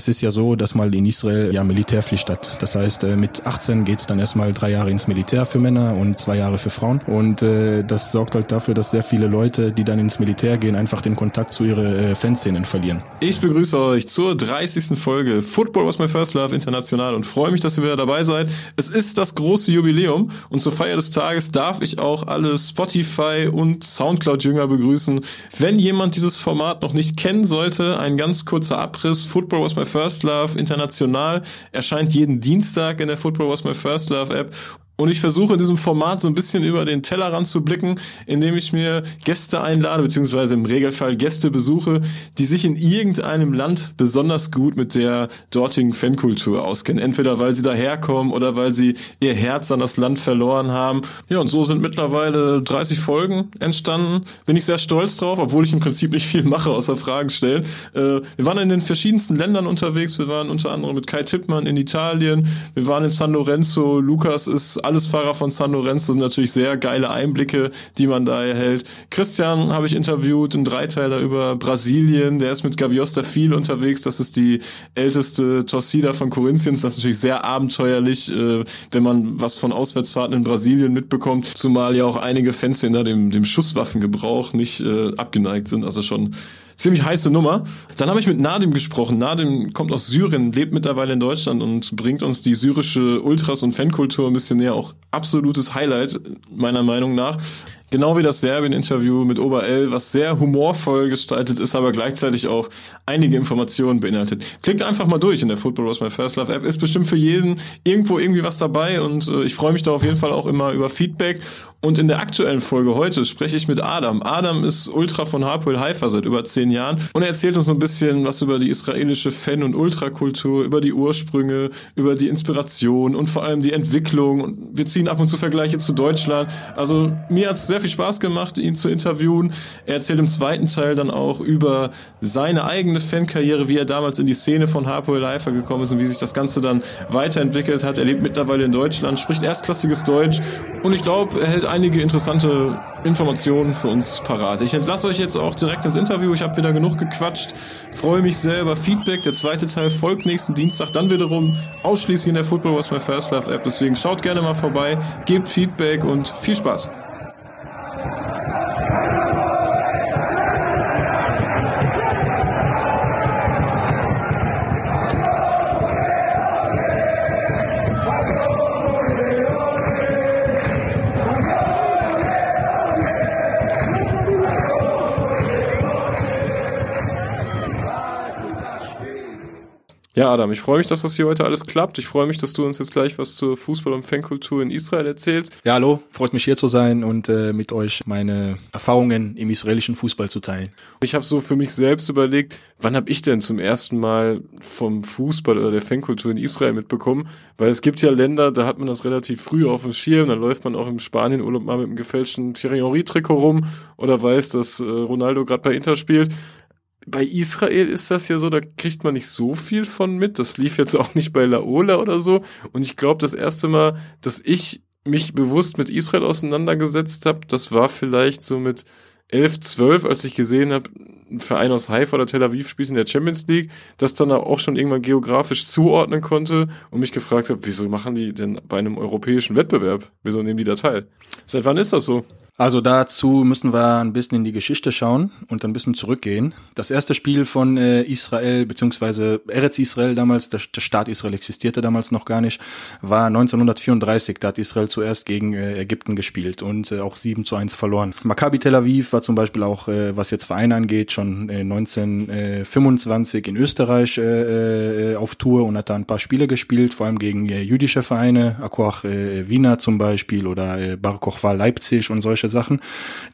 es ist ja so, dass mal in Israel ja Militärpflicht hat. Das heißt, äh, mit 18 geht's dann erstmal drei Jahre ins Militär für Männer und zwei Jahre für Frauen. Und äh, das sorgt halt dafür, dass sehr viele Leute, die dann ins Militär gehen, einfach den Kontakt zu ihren äh, Fanszenen verlieren. Ich begrüße euch zur 30. Folge Football was my first love international und freue mich, dass ihr wieder dabei seid. Es ist das große Jubiläum und zur Feier des Tages darf ich auch alle Spotify und Soundcloud-Jünger begrüßen. Wenn jemand dieses Format noch nicht kennen sollte, ein ganz kurzer Abriss. Football was my first love international erscheint jeden Dienstag in der Football was my first love App und ich versuche in diesem Format so ein bisschen über den Tellerrand zu blicken, indem ich mir Gäste einlade, beziehungsweise im Regelfall Gäste besuche, die sich in irgendeinem Land besonders gut mit der dortigen Fankultur auskennen. Entweder weil sie daherkommen oder weil sie ihr Herz an das Land verloren haben. Ja, und so sind mittlerweile 30 Folgen entstanden. Bin ich sehr stolz drauf, obwohl ich im Prinzip nicht viel mache, außer Fragen stellen. Äh, wir waren in den verschiedensten Ländern unterwegs. Wir waren unter anderem mit Kai Tippmann in Italien. Wir waren in San Lorenzo. Lukas ist alles Fahrer von San Lorenzo sind natürlich sehr geile Einblicke, die man da erhält. Christian habe ich interviewt, ein Dreiteiler über Brasilien, der ist mit Gaviosta viel unterwegs, das ist die älteste Torcida von Corinthians, das ist natürlich sehr abenteuerlich, äh, wenn man was von Auswärtsfahrten in Brasilien mitbekommt, zumal ja auch einige Fans hinter dem, dem Schusswaffengebrauch nicht äh, abgeneigt sind, also schon ziemlich heiße Nummer. Dann habe ich mit Nadim gesprochen. Nadim kommt aus Syrien, lebt mittlerweile in Deutschland und bringt uns die syrische Ultras- und Fankultur ein bisschen näher. Auch absolutes Highlight, meiner Meinung nach. Genau wie das Serbien-Interview mit Ober L, was sehr humorvoll gestaltet ist, aber gleichzeitig auch einige Informationen beinhaltet. Klickt einfach mal durch in der Football Was My First Love App. Ist bestimmt für jeden irgendwo irgendwie was dabei und äh, ich freue mich da auf jeden Fall auch immer über Feedback. Und in der aktuellen Folge heute spreche ich mit Adam. Adam ist Ultra von Hapoel Haifa seit über zehn Jahren und er erzählt uns so ein bisschen was über die israelische Fan- und Ultrakultur, über die Ursprünge, über die Inspiration und vor allem die Entwicklung. Und wir ziehen ab und zu Vergleiche zu Deutschland. Also mir hat es sehr viel Spaß gemacht, ihn zu interviewen. Er erzählt im zweiten Teil dann auch über seine eigene Fankarriere, wie er damals in die Szene von Hapoel Haifa gekommen ist und wie sich das Ganze dann weiterentwickelt hat. Er lebt mittlerweile in Deutschland, spricht erstklassiges Deutsch und ich glaube, er hält einige interessante Informationen für uns parat. Ich entlasse euch jetzt auch direkt ins Interview. Ich habe wieder genug gequatscht. Freue mich sehr über Feedback. Der zweite Teil folgt nächsten Dienstag. Dann wiederum ausschließlich in der Football Was My First Love App. Deswegen schaut gerne mal vorbei, gebt Feedback und viel Spaß. Ja, Adam, ich freue mich, dass das hier heute alles klappt. Ich freue mich, dass du uns jetzt gleich was zur Fußball- und Fankultur in Israel erzählst. Ja, hallo, freut mich hier zu sein und äh, mit euch meine Erfahrungen im israelischen Fußball zu teilen. Ich habe so für mich selbst überlegt, wann habe ich denn zum ersten Mal vom Fußball oder der Fankultur in Israel mitbekommen? Weil es gibt ja Länder, da hat man das relativ früh auf dem Schirm, dann läuft man auch im Spanienurlaub mal mit einem gefälschten Thierry Henry-Trikot rum oder weiß, dass äh, Ronaldo gerade bei Inter spielt bei Israel ist das ja so, da kriegt man nicht so viel von mit. Das lief jetzt auch nicht bei Laola oder so. Und ich glaube, das erste Mal, dass ich mich bewusst mit Israel auseinandergesetzt habe, das war vielleicht so mit 11, 12, als ich gesehen habe, ein Verein aus Haifa oder Tel Aviv spielt in der Champions League, das dann auch schon irgendwann geografisch zuordnen konnte und mich gefragt habe, wieso machen die denn bei einem europäischen Wettbewerb? Wieso nehmen die da teil? Seit wann ist das so? Also dazu müssen wir ein bisschen in die Geschichte schauen und ein bisschen zurückgehen. Das erste Spiel von äh, Israel, beziehungsweise Eretz Israel damals, der, Staat Israel existierte damals noch gar nicht, war 1934. Da hat Israel zuerst gegen äh, Ägypten gespielt und äh, auch 7 zu 1 verloren. Maccabi Tel Aviv war zum Beispiel auch, was jetzt Vereine angeht, schon äh, 1925 in Österreich auf Tour und hat da ein paar Spiele gespielt, vor allem gegen jüdische Vereine, Akoach äh, Wiener zum Beispiel oder äh, Bar Kochwa Leipzig und solche Sachen.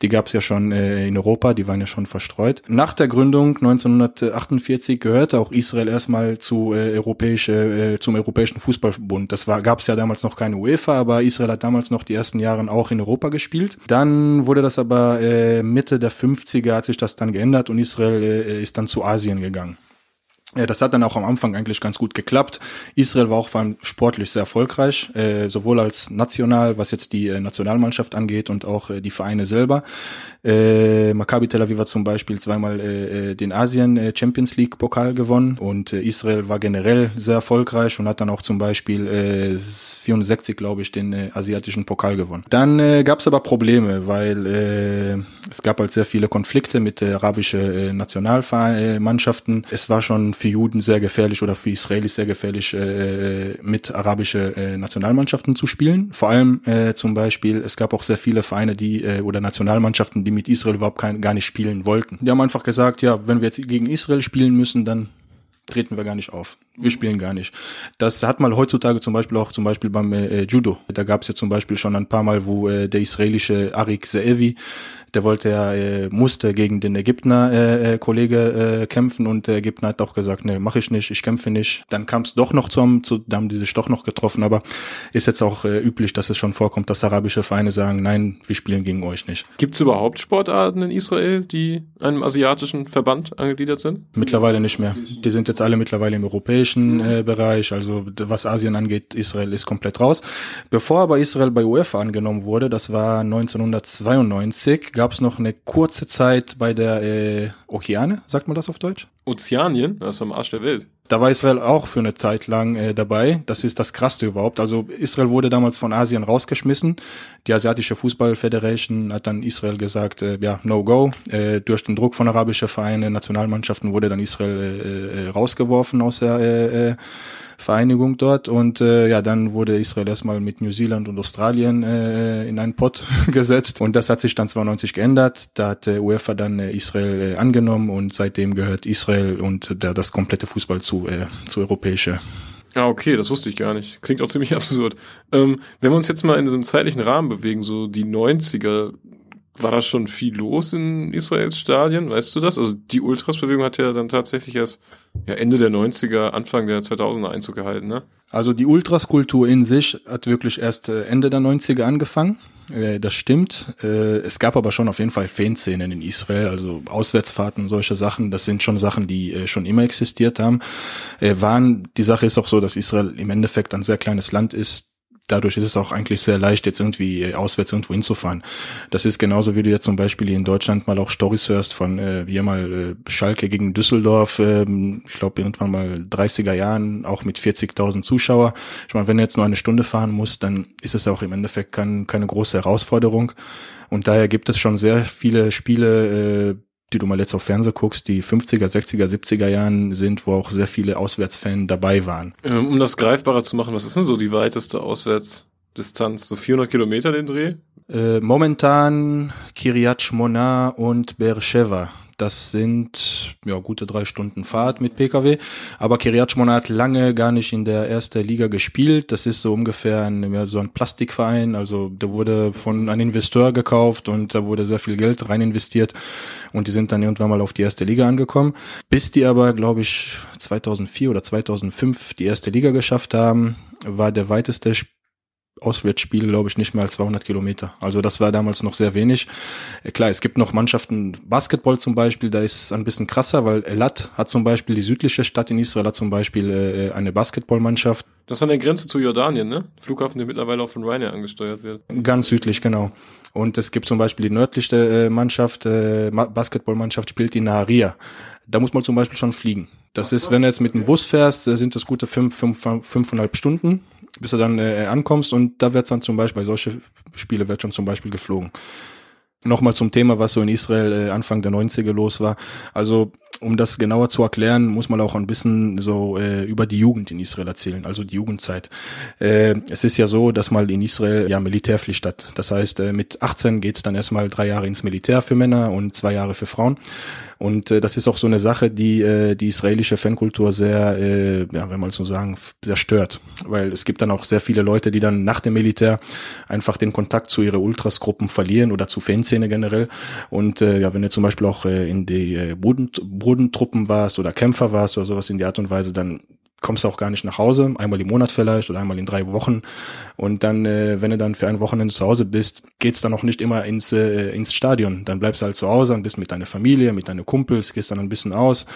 Die gab es ja schon äh, in Europa, die waren ja schon verstreut. Nach der Gründung 1948 gehörte auch Israel erstmal zu äh, europäische, äh, zum Europäischen Fußballverbund. Das gab es ja damals noch keine UEFA, aber Israel hat damals noch die ersten Jahre auch in Europa gespielt. Dann wurde das aber äh, Mitte der 50er hat sich das dann geändert und Israel äh, ist dann zu Asien gegangen. Ja, das hat dann auch am Anfang eigentlich ganz gut geklappt. Israel war auch vor allem sportlich sehr erfolgreich, äh, sowohl als national, was jetzt die äh, Nationalmannschaft angeht und auch äh, die Vereine selber. Äh, Maccabi Tel Aviv hat zum Beispiel zweimal äh, äh den Asien äh, Champions League Pokal gewonnen und äh, Israel war generell sehr erfolgreich und hat dann auch zum Beispiel äh, 64, glaube ich, den äh, asiatischen Pokal gewonnen. Dann äh, gab es aber Probleme, weil äh, es gab halt sehr viele Konflikte mit äh, arabischen äh, Nationalmannschaften. Es war schon für Juden sehr gefährlich oder für Israelis sehr gefährlich, äh, mit arabische äh, Nationalmannschaften zu spielen. Vor allem äh, zum Beispiel, es gab auch sehr viele Vereine, die äh, oder Nationalmannschaften, die mit Israel überhaupt kein, gar nicht spielen wollten. Die haben einfach gesagt, ja, wenn wir jetzt gegen Israel spielen müssen, dann treten wir gar nicht auf. Wir spielen gar nicht. Das hat mal heutzutage zum Beispiel auch zum Beispiel beim äh, Judo. Da gab es ja zum Beispiel schon ein paar Mal, wo äh, der israelische Arik Zeevi der wollte ja, äh, musste gegen den Ägypter äh, äh, Kollege äh, kämpfen und der Ägypter hat auch gesagt, nee, mache ich nicht, ich kämpfe nicht. Dann kam es doch noch zum, zu, da haben die sich doch noch getroffen, aber ist jetzt auch äh, üblich, dass es schon vorkommt, dass arabische Vereine sagen, nein, wir spielen gegen euch nicht. Gibt es überhaupt Sportarten in Israel, die einem asiatischen Verband angegliedert sind? Mittlerweile nicht mehr. Die sind jetzt alle mittlerweile im europäischen äh, Bereich, also was Asien angeht, Israel ist komplett raus. Bevor aber Israel bei UEFA angenommen wurde, das war 1992, gab es noch eine kurze Zeit bei der äh, Okeane, sagt man das auf Deutsch? Ozeanien, das ist am Arsch der Welt. Da war Israel auch für eine Zeit lang äh, dabei. Das ist das Krasse überhaupt. Also Israel wurde damals von Asien rausgeschmissen. Die asiatische Fußball Federation hat dann Israel gesagt, äh, ja, no go. Äh, durch den Druck von arabischen Vereinen, Nationalmannschaften wurde dann Israel äh, äh, rausgeworfen aus der äh, äh, Vereinigung dort und äh, ja, dann wurde Israel erstmal mit New Zealand und Australien äh, in einen Pott gesetzt und das hat sich dann 92 geändert. Da hat äh, UEFA dann äh, Israel äh, angenommen und seitdem gehört Israel und äh, das komplette Fußball zu, äh, zu europäische ja, okay, das wusste ich gar nicht. Klingt auch ziemlich absurd. Ähm, wenn wir uns jetzt mal in diesem zeitlichen Rahmen bewegen, so die 90er, war da schon viel los in Israels Stadien? Weißt du das? Also die Ultras-Bewegung hat ja dann tatsächlich erst ja, Ende der 90er, Anfang der 2000er Einzug gehalten, ne? Also die Ultras-Kultur in sich hat wirklich erst äh, Ende der 90er angefangen. Äh, das stimmt. Äh, es gab aber schon auf jeden Fall Fanszenen in Israel, also Auswärtsfahrten und solche Sachen. Das sind schon Sachen, die schon immer existiert haben. Waren, die Sache ist auch so, dass Israel im Endeffekt ein sehr kleines Land ist dadurch ist es auch eigentlich sehr leicht, jetzt irgendwie äh, auswärts irgendwo hinzufahren. Das ist genauso, wie du jetzt zum Beispiel in Deutschland mal auch Storys hörst von äh, hier mal äh, Schalke gegen Düsseldorf, äh, ich glaube irgendwann mal 30er Jahren, auch mit 40.000 Zuschauer. Ich meine, wenn du jetzt nur eine Stunde fahren musst, dann ist es auch im Endeffekt kein, keine große Herausforderung. Und daher gibt es schon sehr viele Spiele, äh, die du mal jetzt auf Fernseh guckst, die 50er, 60er, 70er Jahren sind, wo auch sehr viele Auswärtsfans dabei waren. Ähm, um das greifbarer zu machen, was ist denn so die weiteste Auswärtsdistanz? So 400 Kilometer den Dreh? Äh, momentan Kiryat Shmona und Beersheba. Das sind ja gute drei Stunden Fahrt mit PKW. Aber Kiryat Shmona hat lange gar nicht in der ersten Liga gespielt. Das ist so ungefähr ein, ja, so ein Plastikverein. Also der wurde von einem Investor gekauft und da wurde sehr viel Geld rein investiert. Und die sind dann irgendwann mal auf die erste Liga angekommen. Bis die aber, glaube ich, 2004 oder 2005 die erste Liga geschafft haben, war der weiteste Auswärtsspiel, glaube ich, nicht mehr als 200 Kilometer. Also das war damals noch sehr wenig. Äh, klar, es gibt noch Mannschaften, Basketball zum Beispiel, da ist es ein bisschen krasser, weil Elat hat zum Beispiel, die südliche Stadt in Israel hat zum Beispiel äh, eine Basketballmannschaft. Das ist an der Grenze zu Jordanien, ne? Flughafen, der mittlerweile auch von Ryanair angesteuert wird. Ganz südlich, genau. Und es gibt zum Beispiel die nördlichste äh, Mannschaft, äh, Basketballmannschaft spielt in Naharia. Da muss man zum Beispiel schon fliegen. Das ist, wenn du jetzt mit dem Bus fährst, sind das gute fünf, fünf, fünfeinhalb Stunden bis du dann äh, ankommst und da wird dann zum Beispiel, bei solche Spiele wird schon zum Beispiel geflogen. Nochmal zum Thema, was so in Israel äh, Anfang der 90er los war. Also um das genauer zu erklären, muss man auch ein bisschen so äh, über die Jugend in Israel erzählen, also die Jugendzeit. Äh, es ist ja so, dass mal in Israel ja Militärpflicht hat. Das heißt, äh, mit 18 geht's dann erstmal drei Jahre ins Militär für Männer und zwei Jahre für Frauen. Und äh, das ist auch so eine Sache, die äh, die israelische Fankultur sehr, äh, ja, wenn man so sagen, sehr stört. Weil es gibt dann auch sehr viele Leute, die dann nach dem Militär einfach den Kontakt zu ihre Ultrasgruppen verlieren oder zu Fanszene generell. Und äh, ja, wenn du zum Beispiel auch äh, in die äh, Boden, Bodentruppen warst oder Kämpfer warst oder sowas in die Art und Weise, dann kommst du auch gar nicht nach Hause, einmal im Monat vielleicht oder einmal in drei Wochen. Und dann, äh, wenn du dann für ein Wochenende zu Hause bist, geht's dann auch nicht immer ins, äh, ins Stadion. Dann bleibst du halt zu Hause und bist mit deiner Familie, mit deinen Kumpels, gehst dann ein bisschen aus,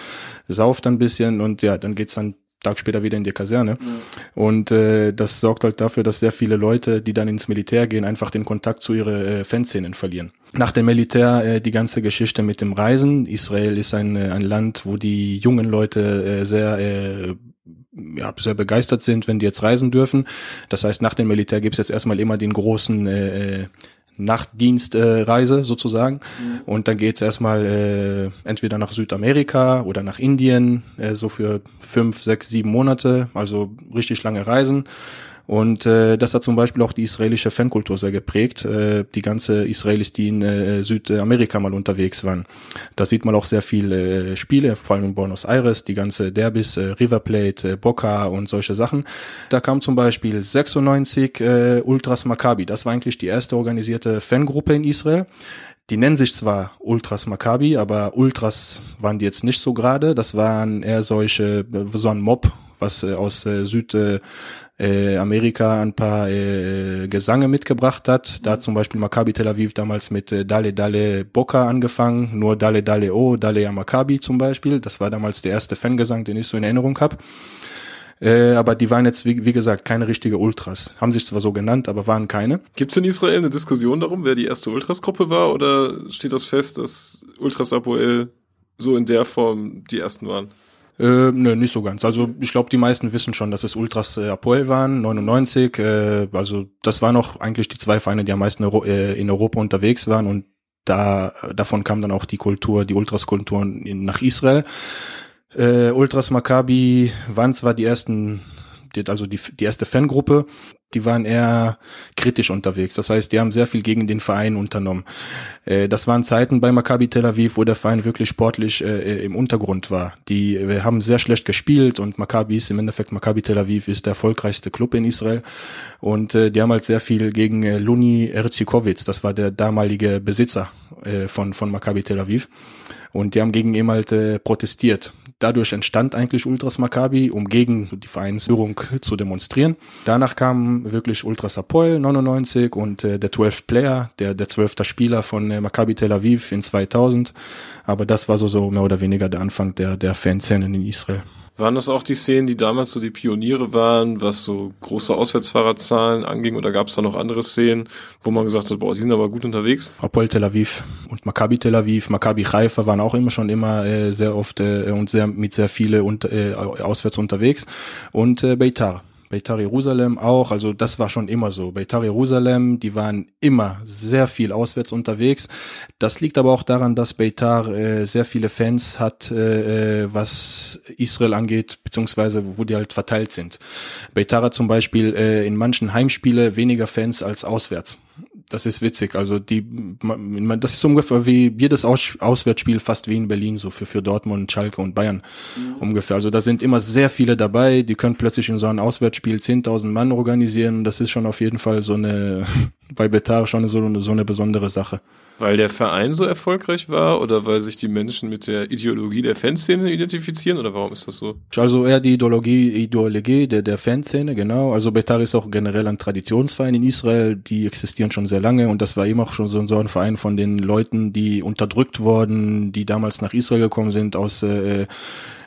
sauft ein bisschen und ja, dann geht's dann Tag später wieder in die Kaserne. Mhm. Und äh, das sorgt halt dafür, dass sehr viele Leute, die dann ins Militär gehen, einfach den Kontakt zu ihren äh, Fanszenen verlieren. Nach dem Militär äh, die ganze Geschichte mit dem Reisen. Israel ist ein, äh, ein Land, wo die jungen Leute äh, sehr äh, ja, sehr begeistert sind, wenn die jetzt reisen dürfen. Das heißt, nach dem Militär gibt's jetzt erstmal immer den großen äh, Nachtdienstreise äh, sozusagen. Mhm. Und dann geht's erstmal äh, entweder nach Südamerika oder nach Indien, äh, so für fünf, sechs, sieben Monate, also richtig lange Reisen. Und äh, das hat zum Beispiel auch die israelische Fankultur sehr geprägt. Äh, die ganze Israelis, die in äh, Südamerika mal unterwegs waren. Da sieht man auch sehr viele äh, Spiele, vor allem in Buenos Aires, die ganze Derbys, äh, River Plate, äh, Boca und solche Sachen. Da kam zum Beispiel 96 äh, Ultras Maccabi. Das war eigentlich die erste organisierte Fangruppe in Israel. Die nennen sich zwar Ultras Maccabi, aber Ultras waren die jetzt nicht so gerade. Das waren eher solche, so ein Mob, was äh, aus äh, Süd, äh, äh, Amerika ein paar äh, Gesange mitgebracht hat. Da hat zum Beispiel Maccabi Tel Aviv damals mit äh, Dale Dale Boca angefangen, nur Dale Dale O, Dale ya Maccabi zum Beispiel. Das war damals der erste Fangesang, den ich so in Erinnerung habe. Äh, aber die waren jetzt, wie, wie gesagt, keine richtige Ultras. Haben sich zwar so genannt, aber waren keine. Gibt es in Israel eine Diskussion darum, wer die erste Ultras-Gruppe war? Oder steht das fest, dass Ultras Apoel so in der Form die ersten waren? Äh, nö, nicht so ganz. Also ich glaube, die meisten wissen schon, dass es Ultras äh, Apoel waren, 99. Äh, also das waren noch eigentlich die zwei Vereine, die am meisten Euro, äh, in Europa unterwegs waren und da davon kam dann auch die Kultur, die Ultras-Kultur nach Israel. Äh, Ultras Maccabi waren zwar die ersten die, also die, die erste Fangruppe, die waren eher kritisch unterwegs. Das heißt, die haben sehr viel gegen den Verein unternommen. Äh, das waren Zeiten bei Maccabi Tel Aviv, wo der Verein wirklich sportlich äh, im Untergrund war. Die äh, haben sehr schlecht gespielt und Maccabi ist im Endeffekt, Maccabi Tel Aviv ist der erfolgreichste Club in Israel. Und äh, die haben halt sehr viel gegen äh, Luni Erzikowitz, das war der damalige Besitzer äh, von, von Maccabi Tel Aviv. Und die haben gegen ihn halt äh, protestiert. Dadurch entstand eigentlich Ultras Maccabi, um gegen die Vereinsführung zu demonstrieren. Danach kam wirklich Ultras Apoel 99 und äh, der 12 Player, der der 12. Spieler von äh, Maccabi Tel Aviv in 2000. Aber das war so, so mehr oder weniger der Anfang der, der Fanszene in Israel. Waren das auch die Szenen, die damals so die Pioniere waren, was so große Auswärtsfahrerzahlen anging? Oder gab es da noch andere Szenen, wo man gesagt hat, boah, die sind aber gut unterwegs? Apol Tel Aviv und Maccabi Tel Aviv, Maccabi Haifa waren auch immer schon immer äh, sehr oft äh, und sehr mit sehr viele und, äh, auswärts unterwegs. Und äh, Beitar Beitar Jerusalem auch, also das war schon immer so. Beitar Jerusalem, die waren immer sehr viel auswärts unterwegs. Das liegt aber auch daran, dass Beitar äh, sehr viele Fans hat, äh, äh, was Israel angeht, beziehungsweise wo die halt verteilt sind. Beitar hat zum Beispiel äh, in manchen Heimspiele weniger Fans als auswärts das ist witzig. Also die, man, das ist ungefähr wie jedes Aus, Auswärtsspiel fast wie in Berlin, so für, für Dortmund, Schalke und Bayern mhm. ungefähr. Also da sind immer sehr viele dabei, die können plötzlich in so einem Auswärtsspiel 10.000 Mann organisieren. Das ist schon auf jeden Fall so eine, bei Betar schon so, so eine besondere Sache. Weil der Verein so erfolgreich war oder weil sich die Menschen mit der Ideologie der Fanszene identifizieren oder warum ist das so? Also eher die Ideologie, Ideologie der, der Fanszene, genau. Also Betar ist auch generell ein Traditionsverein in Israel, die existieren schon sehr lange und das war immer auch schon so, so ein Verein von den Leuten, die unterdrückt wurden, die damals nach Israel gekommen sind aus äh,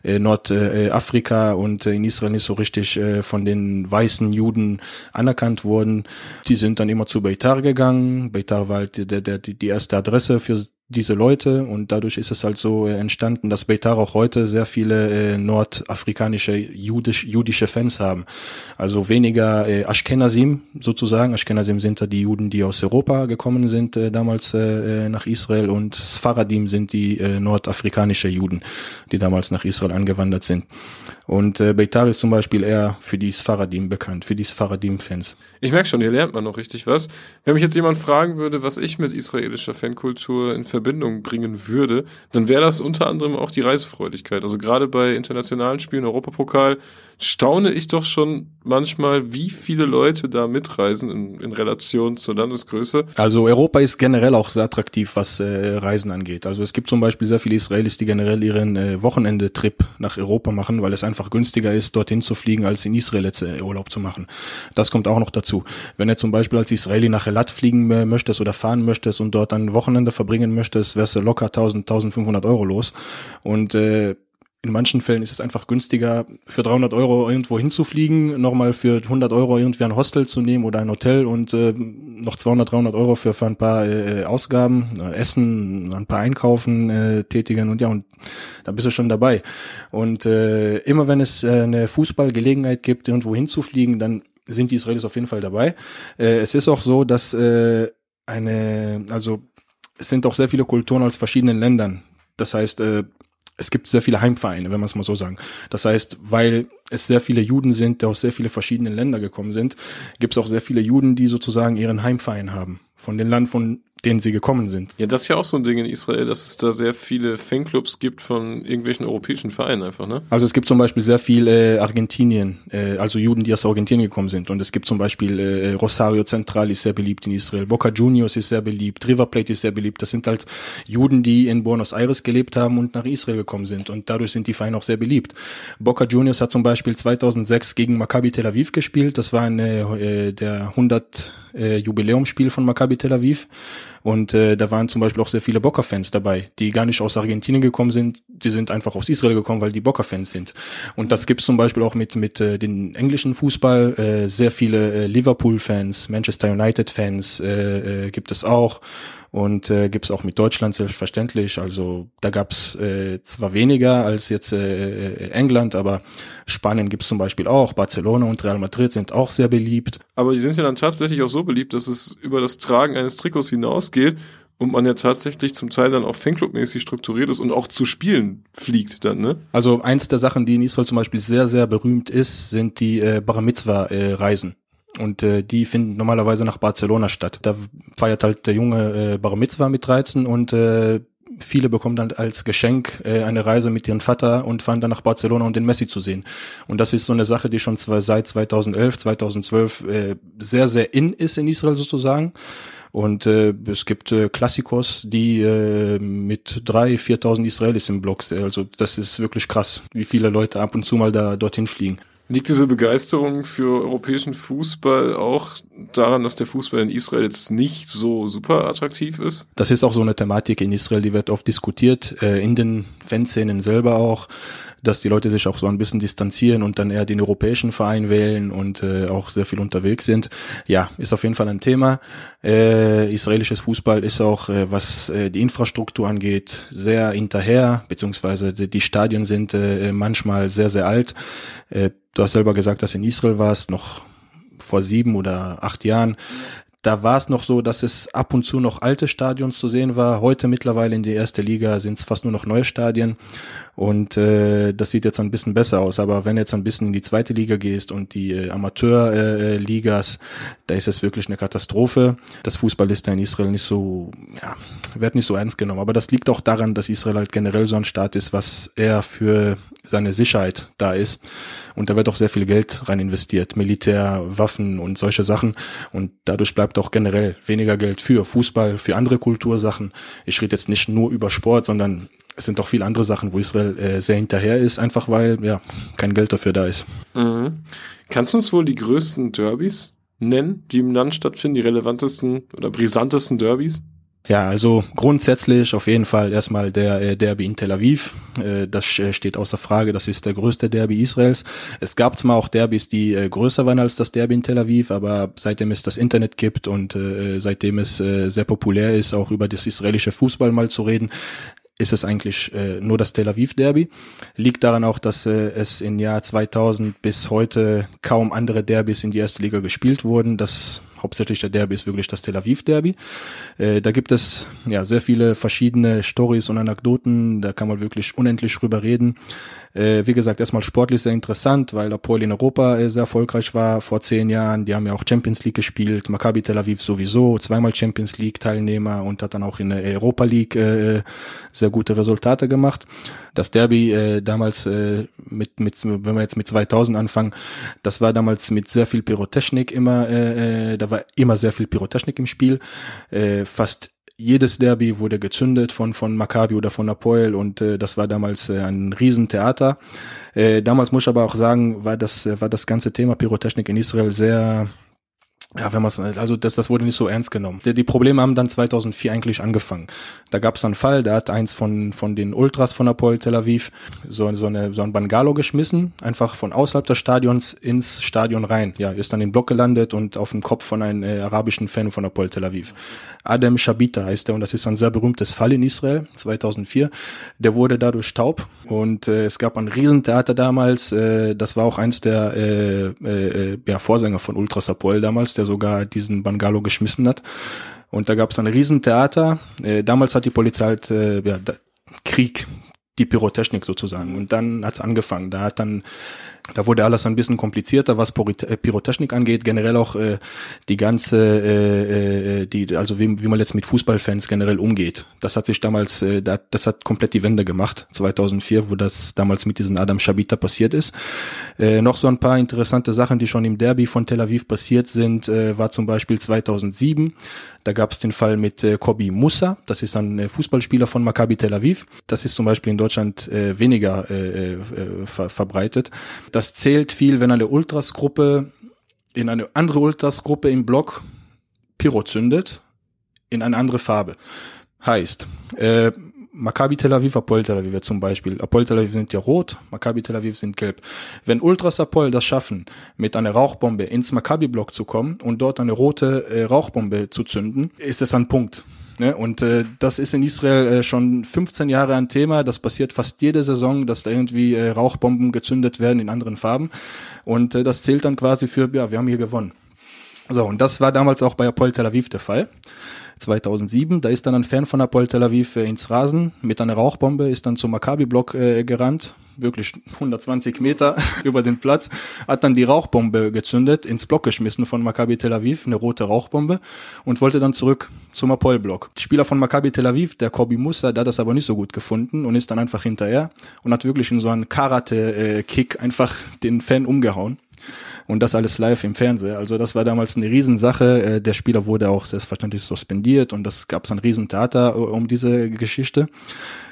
äh, Nordafrika und äh, in Israel nicht so richtig äh, von den weißen Juden anerkannt wurden. Die sind dann immer zu Beitar gegangen. Beitar war halt der, der, die erste Adresse für diese Leute und dadurch ist es halt so äh, entstanden, dass Beitar auch heute sehr viele äh, nordafrikanische jüdisch, jüdische Fans haben. Also weniger äh, Ashkenazim sozusagen. Ashkenazim sind da die Juden, die aus Europa gekommen sind äh, damals äh, äh nach Israel und Sfaradim sind die äh, nordafrikanische Juden, die damals nach Israel angewandert sind. Und äh, Beitar ist zum Beispiel eher für die Sfaradim bekannt, für die Sfaradim-Fans. Ich merke schon, hier lernt man noch richtig was. Wenn mich jetzt jemand fragen würde, was ich mit israelischer Fankultur in Verbindung bringen würde, dann wäre das unter anderem auch die Reisefreudigkeit. Also gerade bei internationalen Spielen, Europapokal, staune ich doch schon manchmal, wie viele Leute da mitreisen in, in Relation zur Landesgröße. Also Europa ist generell auch sehr attraktiv, was äh, Reisen angeht. Also es gibt zum Beispiel sehr viele Israelis, die generell ihren äh, Wochenende-Trip nach Europa machen, weil es einfach günstiger ist, dorthin zu fliegen, als in Israel jetzt äh, Urlaub zu machen. Das kommt auch noch dazu. Wenn du zum Beispiel als Israeli nach Elat fliegen äh, möchtest oder fahren möchtest und dort ein Wochenende verbringen möchtest, wärst du locker 1000, 1500 Euro los. Und äh, in manchen Fällen ist es einfach günstiger, für 300 Euro irgendwo hinzufliegen, nochmal für 100 Euro irgendwie ein Hostel zu nehmen oder ein Hotel und äh, noch 200, 300 Euro für, für ein paar äh, Ausgaben, äh, Essen, ein paar Einkaufen äh, tätigen und ja, und da bist du schon dabei. Und äh, immer wenn es äh, eine Fußballgelegenheit gibt, irgendwo hinzufliegen, dann sind die Israelis auf jeden Fall dabei. Äh, es ist auch so, dass äh, eine, also es sind auch sehr viele Kulturen aus verschiedenen Ländern. Das heißt, äh, es gibt sehr viele Heimvereine, wenn man es mal so sagen. Das heißt, weil es sehr viele Juden sind, die aus sehr viele verschiedene Länder gekommen sind, gibt es auch sehr viele Juden, die sozusagen ihren Heimverein haben. Von den Land, von denen sie gekommen sind. Ja, das ist ja auch so ein Ding in Israel, dass es da sehr viele Fanclubs gibt von irgendwelchen europäischen Vereinen einfach, ne? Also es gibt zum Beispiel sehr viele äh, Argentinien, äh, also Juden, die aus Argentinien gekommen sind. Und es gibt zum Beispiel äh, Rosario Central ist sehr beliebt in Israel, Boca Juniors ist sehr beliebt, River Plate ist sehr beliebt. Das sind halt Juden, die in Buenos Aires gelebt haben und nach Israel gekommen sind. Und dadurch sind die Vereine auch sehr beliebt. Boca Juniors hat zum Beispiel 2006 gegen Maccabi Tel Aviv gespielt. Das war eine, äh, der 100 äh, Jubiläumsspiel von Maccabi Tel Aviv. Und äh, da waren zum Beispiel auch sehr viele Bocker-Fans dabei, die gar nicht aus Argentinien gekommen sind, die sind einfach aus Israel gekommen, weil die Bocker-Fans sind. Und das gibt's zum Beispiel auch mit mit äh, den englischen Fußball, äh, sehr viele äh, Liverpool-Fans, Manchester United-Fans äh, äh, gibt es auch und äh, gibt es auch mit Deutschland selbstverständlich. Also da gab's äh, zwar weniger als jetzt äh, äh England, aber Spanien gibt's zum Beispiel auch. Barcelona und Real Madrid sind auch sehr beliebt. Aber die sind ja dann tatsächlich auch so beliebt, dass es über das Tragen eines Trikots hinausgeht und man ja tatsächlich zum Teil dann auch Fanclub-mäßig strukturiert ist und auch zu Spielen fliegt dann, ne? Also eins der Sachen, die in Israel zum Beispiel sehr, sehr berühmt ist, sind die äh, Bar Mitzvah-Reisen. Und äh, die finden normalerweise nach Barcelona statt. Da feiert halt der junge äh, Bar Mitzvah mit 13 und äh, viele bekommen dann als Geschenk äh, eine Reise mit ihrem Vater und fahren dann nach Barcelona, um den Messi zu sehen. Und das ist so eine Sache, die schon zwar seit 2011, 2012 äh, sehr, sehr in ist in Israel sozusagen. Und äh, es gibt äh, Klassikos, die äh, mit drei, viertausend Israelis im Block, also das ist wirklich krass, wie viele Leute ab und zu mal da dorthin fliegen. Liegt diese Begeisterung für europäischen Fußball auch daran, dass der Fußball in Israel jetzt nicht so super attraktiv ist? Das ist auch so eine Thematik in Israel, die wird oft diskutiert, äh, in den Fanszenen selber auch, dass die Leute sich auch so ein bisschen distanzieren und dann eher den europäischen Verein wählen und äh, auch sehr viel unterwegs sind. Ja, ist auf jeden Fall ein Thema. Äh, israelisches Fußball ist auch, äh, was äh, die Infrastruktur angeht, sehr hinterher, beziehungsweise die, die Stadien sind äh, manchmal sehr, sehr alt. Äh, Du hast selber gesagt, dass in Israel warst, noch vor sieben oder acht Jahren. Da war es noch so, dass es ab und zu noch alte Stadions zu sehen war. Heute mittlerweile in der ersten Liga sind es fast nur noch neue Stadien. Und äh, das sieht jetzt ein bisschen besser aus. Aber wenn du jetzt ein bisschen in die zweite Liga gehst und die äh, Amateurligas, äh, da ist es wirklich eine Katastrophe. Das Fußball ist da in Israel nicht so, ja, wird nicht so ernst genommen. Aber das liegt auch daran, dass Israel halt generell so ein Staat ist, was eher für seine Sicherheit da ist. Und da wird auch sehr viel Geld rein investiert. Militär, Waffen und solche Sachen. Und dadurch bleibt auch generell weniger Geld für Fußball, für andere Kultursachen. Ich rede jetzt nicht nur über Sport, sondern es sind doch viele andere Sachen, wo Israel äh, sehr hinterher ist, einfach weil ja kein Geld dafür da ist. Mhm. Kannst du uns wohl die größten Derbys nennen, die im Land stattfinden, die relevantesten oder brisantesten Derbys? Ja, also grundsätzlich auf jeden Fall erstmal der äh, Derby in Tel Aviv. Äh, das äh, steht außer Frage. Das ist der größte Derby Israels. Es gab zwar auch Derbys, die äh, größer waren als das Derby in Tel Aviv, aber seitdem es das Internet gibt und äh, seitdem es äh, sehr populär ist, auch über das israelische Fußball mal zu reden, ist es eigentlich äh, nur das Tel Aviv Derby. Liegt daran auch, dass äh, es im Jahr 2000 bis heute kaum andere Derbys in die erste Liga gespielt wurden. Das hauptsächlich der Derby ist wirklich das Tel Aviv Derby. Äh, da gibt es ja sehr viele verschiedene Stories und Anekdoten. Da kann man wirklich unendlich drüber reden. Äh, wie gesagt, erstmal sportlich sehr interessant, weil Apoel in Europa äh, sehr erfolgreich war vor zehn Jahren. Die haben ja auch Champions League gespielt. Maccabi Tel Aviv sowieso, zweimal Champions League Teilnehmer und hat dann auch in der Europa League äh, sehr gute Resultate gemacht. Das Derby äh, damals äh, mit, mit, wenn wir jetzt mit 2000 anfangen, das war damals mit sehr viel Pyrotechnik immer, äh, äh, da war immer sehr viel Pyrotechnik im Spiel. Äh, fast jedes Derby wurde gezündet von von Maccabi oder von Apoel und äh, das war damals äh, ein Riesentheater. Äh, damals muss ich aber auch sagen, war das äh, war das ganze Thema Pyrotechnik in Israel sehr ja, wenn man also das, das wurde nicht so ernst genommen. Die, die Probleme haben dann 2004 eigentlich angefangen. Da gab es einen Fall, da hat eins von von den Ultras von Apoel Tel Aviv so, so, eine, so ein Bangalo geschmissen, einfach von außerhalb des Stadions ins Stadion rein. Ja, ist dann im Block gelandet und auf dem Kopf von einem äh, arabischen Fan von Apoel Tel Aviv. Adam Shabita heißt er und das ist ein sehr berühmtes Fall in Israel, 2004. Der wurde dadurch taub und äh, es gab ein Riesentheater damals. Äh, das war auch eins der äh, äh, ja, Vorsänger von Ultras Apoel damals, der sogar diesen Bangalo geschmissen hat. Und da gab es ein Riesentheater. Äh, damals hat die Polizei halt äh, ja, Krieg, die Pyrotechnik sozusagen. Und dann hat's angefangen. Da hat dann da wurde alles ein bisschen komplizierter, was äh, Pyrotechnik angeht, generell auch äh, die ganze, äh, äh, die, also wie, wie man jetzt mit Fußballfans generell umgeht. Das hat sich damals, äh, das hat komplett die Wende gemacht, 2004, wo das damals mit diesem Adam Shabita passiert ist. Äh, noch so ein paar interessante Sachen, die schon im Derby von Tel Aviv passiert sind, äh, war zum Beispiel 2007. Da gab es den Fall mit äh, Kobi Musa, das ist ein äh, Fußballspieler von Maccabi Tel Aviv. Das ist zum Beispiel in Deutschland äh, weniger äh, äh, ver verbreitet. Das zählt viel, wenn eine Ultrasgruppe in eine andere Ultrasgruppe im Block Pyro zündet, in eine andere Farbe. Heißt, äh, Maccabi Tel Aviv, Apoel Tel Aviv zum Beispiel. Apoel Tel Aviv sind ja rot, Maccabi Tel Aviv sind gelb. Wenn Ultras Apoel das schaffen, mit einer Rauchbombe ins Maccabi-Block zu kommen und dort eine rote äh, Rauchbombe zu zünden, ist es ein Punkt. Ne? Und äh, das ist in Israel äh, schon 15 Jahre ein Thema. Das passiert fast jede Saison, dass da irgendwie äh, Rauchbomben gezündet werden in anderen Farben. Und äh, das zählt dann quasi für, ja, wir haben hier gewonnen. So, und das war damals auch bei Apoel Tel Aviv der Fall. 2007, da ist dann ein Fan von Apoel Tel Aviv äh, ins Rasen mit einer Rauchbombe, ist dann zum Maccabi-Block äh, gerannt, wirklich 120 Meter über den Platz, hat dann die Rauchbombe gezündet, ins Block geschmissen von Maccabi Tel Aviv, eine rote Rauchbombe und wollte dann zurück zum Apoel-Block. Spieler von Maccabi Tel Aviv, der Kobi Musa, der hat das aber nicht so gut gefunden und ist dann einfach hinterher und hat wirklich in so einen Karate-Kick einfach den Fan umgehauen und das alles live im Fernsehen. Also das war damals eine Riesensache. Äh, der Spieler wurde auch selbstverständlich suspendiert und das gab es ein Riesentheater um diese Geschichte.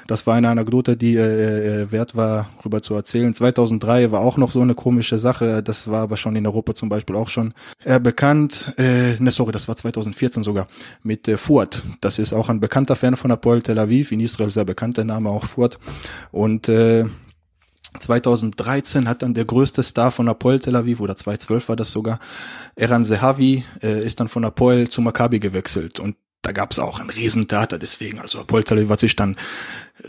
Das war eine Anekdote, die äh, äh, wert war, rüber zu erzählen. 2003 war auch noch so eine komische Sache. Das war aber schon in Europa zum Beispiel auch schon äh, bekannt. Äh, ne, sorry, das war 2014 sogar mit äh, Fuad. Das ist auch ein bekannter Fan von Apoel Tel Aviv. In Israel sehr bekannter Name auch Fuad. Und äh, 2013 hat dann der größte Star von Apoel Tel Aviv, oder 2012 war das sogar, Eran Zehavi, äh, ist dann von Apoel zu Maccabi gewechselt. Und da gab es auch einen Riesentheater deswegen. Also Apoel Tel Aviv hat sich dann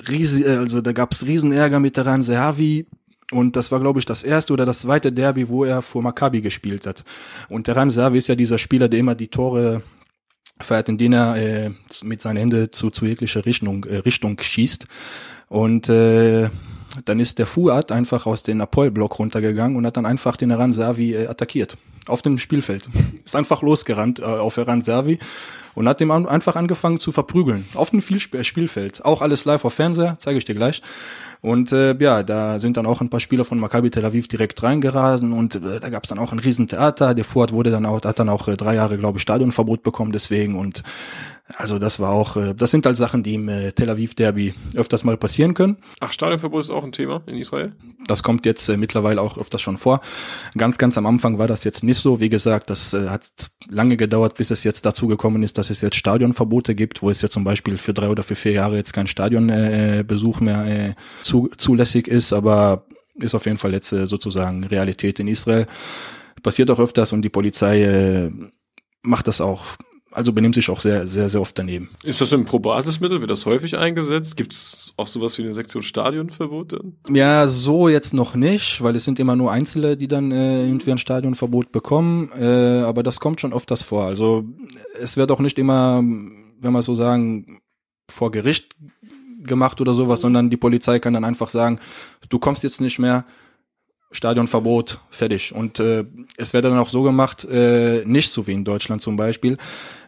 riesig, äh, also da gab es Riesenärger mit Eran Zehavi. Und das war, glaube ich, das erste oder das zweite Derby, wo er vor Maccabi gespielt hat. Und Eran Zehavi ist ja dieser Spieler, der immer die Tore feiert, in denen er äh, mit seinen Händen zu, zu jeglicher Richtung, äh, Richtung schießt. Und äh, dann ist der Fuad einfach aus den Apoel-Block runtergegangen und hat dann einfach den Eran Savi äh, attackiert. Auf dem Spielfeld. Ist einfach losgerannt äh, auf Eran Savi und hat dem einfach angefangen zu verprügeln. Auf dem Spielfeld. Auch alles live auf Fernseher, zeige ich dir gleich. Und äh, ja, da sind dann auch ein paar Spieler von Maccabi Tel Aviv direkt reingerasen und äh, da gab es dann auch ein Riesentheater. Der Fuad wurde dann auch, hat dann auch äh, drei Jahre, glaube ich, Stadionverbot bekommen deswegen und also das war auch, äh, das sind halt Sachen, die im äh, Tel Aviv Derby öfters mal passieren können. Ach, Stadionverbot ist auch ein Thema in Israel? Das kommt jetzt äh, mittlerweile auch öfters schon vor. Ganz, ganz am Anfang war das jetzt nicht so. Wie gesagt, das hat lange gedauert, bis es jetzt dazu gekommen ist, dass es jetzt Stadionverbote gibt, wo es ja zum Beispiel für drei oder für vier Jahre jetzt kein Stadionbesuch mehr zu, zulässig ist, aber ist auf jeden Fall jetzt sozusagen Realität in Israel. Passiert auch öfters und die Polizei macht das auch also benimmt sich auch sehr, sehr, sehr oft daneben. Ist das ein probates Mittel? Wird das häufig eingesetzt? Gibt es auch sowas wie eine Sektion Stadionverbot? Ja, so jetzt noch nicht, weil es sind immer nur Einzelne, die dann äh, irgendwie ein Stadionverbot bekommen. Äh, aber das kommt schon oft das vor. Also es wird auch nicht immer, wenn man so sagen, vor Gericht gemacht oder sowas, sondern die Polizei kann dann einfach sagen, du kommst jetzt nicht mehr, Stadionverbot, fertig. Und äh, es wird dann auch so gemacht, äh, nicht so wie in Deutschland zum Beispiel.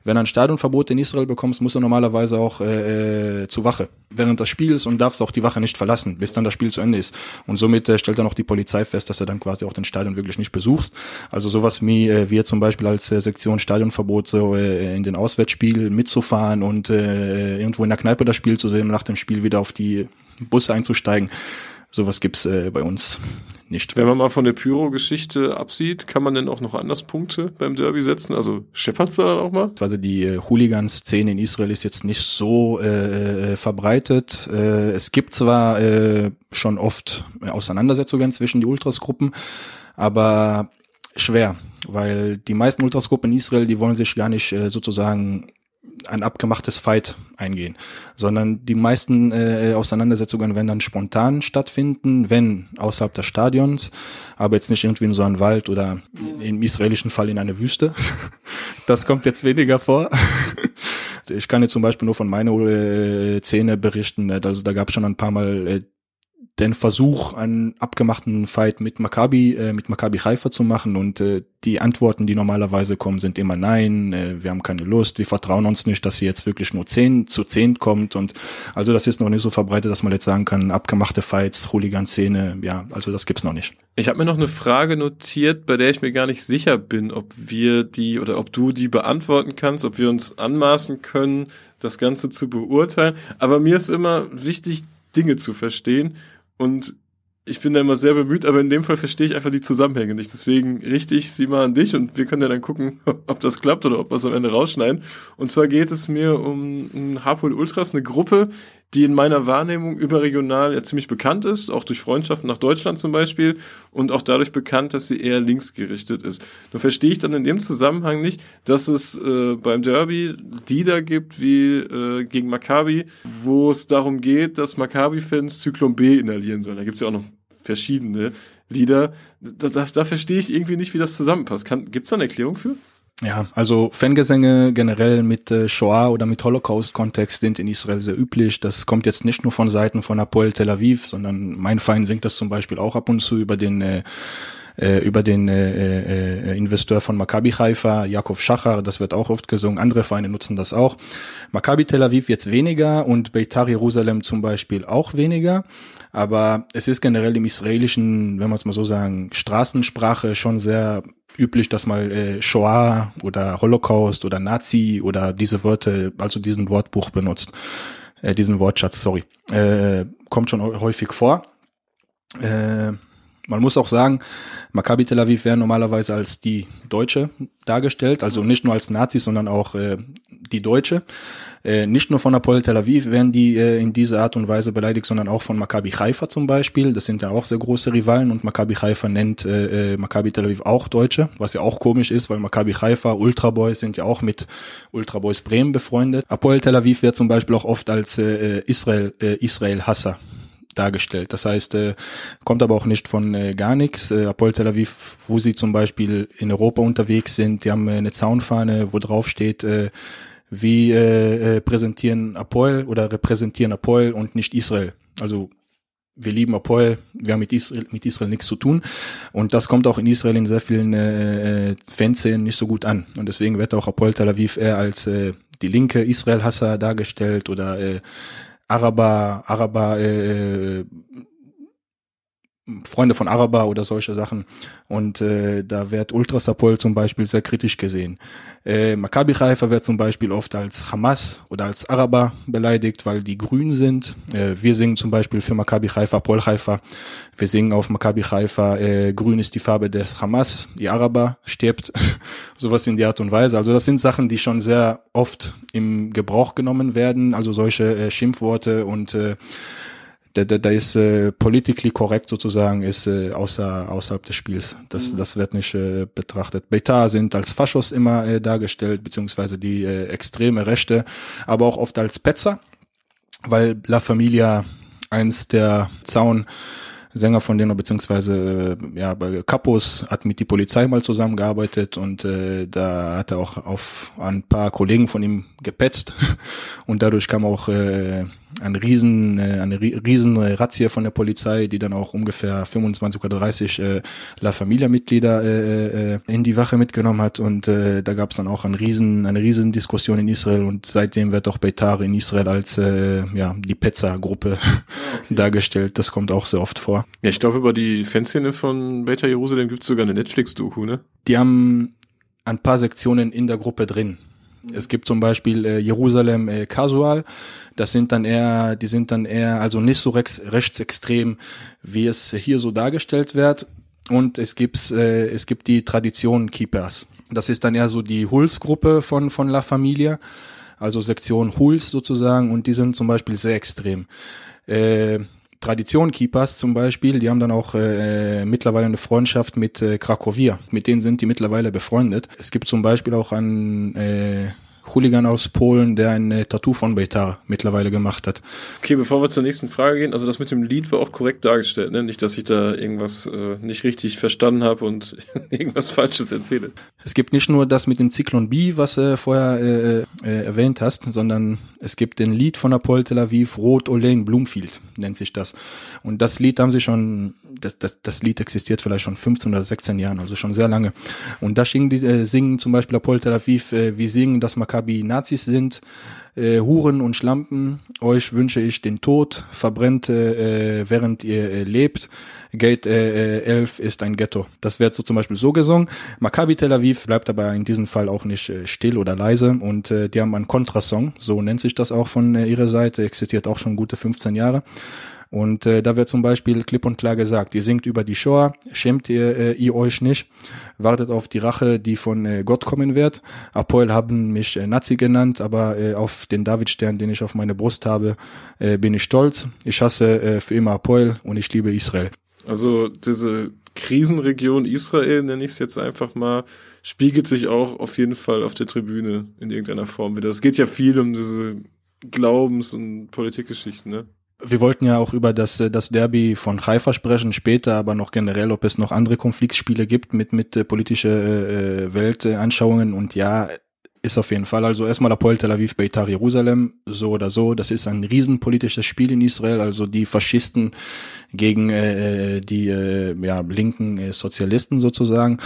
Wenn du ein Stadionverbot in Israel bekommst, musst du normalerweise auch äh, äh, zu Wache während des Spiels und darfst auch die Wache nicht verlassen, bis dann das Spiel zu Ende ist. Und somit äh, stellt dann auch die Polizei fest, dass du dann quasi auch den Stadion wirklich nicht besuchst. Also sowas wie äh, wir zum Beispiel als äh, Sektion Stadionverbot so äh, in den Auswärtsspiel mitzufahren und äh, irgendwo in der Kneipe das Spiel zu sehen, nach dem Spiel wieder auf die Busse einzusteigen. Sowas gibt's äh, bei uns nicht. Wenn man mal von der Pyro-Geschichte absieht, kann man denn auch noch anders Punkte beim Derby setzen? Also scheppert's da dann auch mal? Also die äh, Hooligan-Szene in Israel ist jetzt nicht so äh, äh, verbreitet. Äh, es gibt zwar äh, schon oft Auseinandersetzungen zwischen die Ultras-Gruppen, aber schwer, weil die meisten Ultras-Gruppen in Israel, die wollen sich gar nicht äh, sozusagen ein abgemachtes Fight eingehen, sondern die meisten äh, Auseinandersetzungen werden dann spontan stattfinden, wenn außerhalb des Stadions, aber jetzt nicht irgendwie in so einem Wald oder im israelischen Fall in einer Wüste. Das kommt jetzt weniger vor. Ich kann jetzt zum Beispiel nur von meiner äh, Szene berichten. Also da gab es schon ein paar Mal äh, den Versuch, einen abgemachten Fight mit Maccabi, äh, mit Maccabi Haifa zu machen und äh, die Antworten, die normalerweise kommen, sind immer nein, äh, wir haben keine Lust, wir vertrauen uns nicht, dass sie jetzt wirklich nur zehn zu zehn kommt und also das ist noch nicht so verbreitet, dass man jetzt sagen kann, abgemachte Fights, Hooligan-Szene, ja, also das gibt's noch nicht. Ich habe mir noch eine Frage notiert, bei der ich mir gar nicht sicher bin, ob wir die oder ob du die beantworten kannst, ob wir uns anmaßen können, das Ganze zu beurteilen. Aber mir ist immer wichtig, Dinge zu verstehen. Und ich bin da immer sehr bemüht, aber in dem Fall verstehe ich einfach die Zusammenhänge nicht. Deswegen richte ich sie mal an dich und wir können ja dann gucken, ob das klappt oder ob wir es am Ende rausschneiden. Und zwar geht es mir um, um Harpool Ultras, eine Gruppe, die in meiner Wahrnehmung überregional ja ziemlich bekannt ist, auch durch Freundschaften nach Deutschland zum Beispiel und auch dadurch bekannt, dass sie eher linksgerichtet ist. Nur verstehe ich dann in dem Zusammenhang nicht, dass es äh, beim Derby Lieder gibt wie äh, gegen Maccabi, wo es darum geht, dass Maccabi-Fans Zyklon B inhalieren sollen. Da gibt es ja auch noch verschiedene Lieder. Da, da, da verstehe ich irgendwie nicht, wie das zusammenpasst. Gibt es da eine Erklärung für? Ja, also Fangesänge generell mit äh, Shoah oder mit Holocaust-Kontext sind in Israel sehr üblich. Das kommt jetzt nicht nur von Seiten von Apoel Tel Aviv, sondern mein Feind singt das zum Beispiel auch ab und zu über den äh, äh über den äh, äh, Investor von Maccabi Haifa, Jakov Schachar, das wird auch oft gesungen. Andere Vereine nutzen das auch. Maccabi Tel Aviv jetzt weniger und Beitar Jerusalem zum Beispiel auch weniger. Aber es ist generell im israelischen, wenn man es mal so sagen, Straßensprache schon sehr üblich, dass mal äh, Shoah oder Holocaust oder Nazi oder diese Wörter, also diesen Wortbuch benutzt, äh, diesen Wortschatz, sorry, äh, kommt schon häufig vor. Äh, man muss auch sagen, Maccabi Tel Aviv werden normalerweise als die Deutsche dargestellt, also nicht nur als Nazis, sondern auch äh, die Deutsche. Äh, nicht nur von Apoel Tel Aviv werden die äh, in dieser Art und Weise beleidigt, sondern auch von Maccabi Haifa zum Beispiel. Das sind ja auch sehr große Rivalen und Maccabi Haifa nennt äh, äh, Maccabi Tel Aviv auch Deutsche, was ja auch komisch ist, weil Maccabi Haifa, Ultra Boys sind ja auch mit Ultra Boys Bremen befreundet. Apoel Tel Aviv wird zum Beispiel auch oft als äh, Israel äh, Israel Hasser dargestellt. Das heißt, äh, kommt aber auch nicht von äh, gar nichts. Äh, Apoel Tel Aviv, wo sie zum Beispiel in Europa unterwegs sind, die haben äh, eine Zaunfahne, wo drauf steht, äh, wie äh, äh, präsentieren Apoel oder repräsentieren Apoel und nicht Israel. Also wir lieben Apoel, wir haben mit Israel, mit Israel nichts zu tun. Und das kommt auch in Israel in sehr vielen äh, äh Fanszenen nicht so gut an. Und deswegen wird auch Apoel Tel Aviv eher als äh, die linke Israel-Hasser dargestellt oder äh, Araber, Araber, äh, Freunde von Araber oder solche Sachen. Und äh, da wird Ultrasapol zum Beispiel sehr kritisch gesehen. Äh, Maccabi Haifa wird zum Beispiel oft als Hamas oder als Araber beleidigt, weil die grün sind. Äh, wir singen zum Beispiel für Maccabi Haifa, Pol Haifa. Wir singen auf Maccabi Haifa, äh, grün ist die Farbe des Hamas, die Araber stirbt. Sowas in die Art und Weise. Also das sind Sachen, die schon sehr oft im Gebrauch genommen werden. Also solche äh, Schimpfworte und äh, da, da, da ist äh, politically korrekt sozusagen, ist äh, außer, außerhalb des Spiels. Das, mhm. das wird nicht äh, betrachtet. Beta sind als Faschos immer äh, dargestellt, beziehungsweise die äh, extreme Rechte, aber auch oft als Petzer, weil La Familia eins der Zaun Sänger von denen, beziehungsweise äh, ja, bei Kapos hat mit die Polizei mal zusammengearbeitet und äh, da hat er auch auf ein paar Kollegen von ihm gepetzt und dadurch kam auch äh, eine riesen, äh, eine riesen Razzia von der Polizei, die dann auch ungefähr 25 oder 30 äh, La Familia-Mitglieder äh, äh, in die Wache mitgenommen hat und äh, da gab es dann auch ein riesen, eine riesen Diskussion in Israel und seitdem wird auch Beitar in Israel als äh, ja die Pezza-Gruppe ah, okay. dargestellt. Das kommt auch sehr oft vor. Ja, ich glaube über die Fanszene von Beitar Jerusalem gibt es sogar eine Netflix-Doku, ne? Die haben ein paar Sektionen in der Gruppe drin. Es gibt zum Beispiel äh, Jerusalem äh, Casual. Das sind dann eher, die sind dann eher, also nicht so rechts, rechtsextrem, wie es hier so dargestellt wird. Und es gibt, äh, es gibt die Tradition Keepers. Das ist dann eher so die Huls-Gruppe von, von La Familia. Also Sektion Huls sozusagen. Und die sind zum Beispiel sehr extrem. Äh, Tradition Keepers zum Beispiel, die haben dann auch äh, mittlerweile eine Freundschaft mit äh, Krakowia. Mit denen sind die mittlerweile befreundet. Es gibt zum Beispiel auch einen äh, Hooligan aus Polen, der ein äh, Tattoo von Beitar mittlerweile gemacht hat. Okay, bevor wir zur nächsten Frage gehen, also das mit dem Lied war auch korrekt dargestellt, ne? Nicht, dass ich da irgendwas äh, nicht richtig verstanden habe und irgendwas Falsches erzähle. Es gibt nicht nur das mit dem Zyklon B, was du äh, vorher äh, äh, erwähnt hast, sondern es gibt den Lied von Apollo Tel Aviv, Rot Olein Bloomfield, nennt sich das. Und das Lied haben sie schon, das, das, das Lied existiert vielleicht schon 15 oder 16 Jahren, also schon sehr lange. Und da singen, die, äh, singen zum Beispiel Apollo Tel Aviv, äh, wir singen, dass Maccabi Nazis sind, äh, Huren und Schlampen, euch wünsche ich den Tod, verbrennt äh, während ihr äh, lebt. Gate äh, 11 ist ein Ghetto. Das wird so zum Beispiel so gesungen. Maccabi Tel Aviv bleibt aber in diesem Fall auch nicht äh, still oder leise und äh, die haben einen Kontrasong, so nennt sich das auch von äh, ihrer Seite, existiert auch schon gute 15 Jahre. Und äh, da wird zum Beispiel klipp und klar gesagt, ihr singt über die Shoah, schämt ihr, äh, ihr euch nicht, wartet auf die Rache, die von äh, Gott kommen wird. Apoel haben mich äh, Nazi genannt, aber äh, auf den Davidstern, den ich auf meine Brust habe, äh, bin ich stolz. Ich hasse äh, für immer Apoel und ich liebe Israel. Also diese Krisenregion Israel, nenne ich es jetzt einfach mal, spiegelt sich auch auf jeden Fall auf der Tribüne in irgendeiner Form wieder. Es geht ja viel um diese Glaubens- und Politikgeschichten, ne? Wir wollten ja auch über das, äh, das Derby von Haifa sprechen, später aber noch generell, ob es noch andere Konfliktspiele gibt mit, mit äh, politische äh, Weltanschauungen. Und ja, ist auf jeden Fall. Also erstmal Apoel Tel Aviv, Beitar Jerusalem, so oder so. Das ist ein riesenpolitisches Spiel in Israel. Also die Faschisten gegen äh, die äh, ja, linken äh, Sozialisten sozusagen.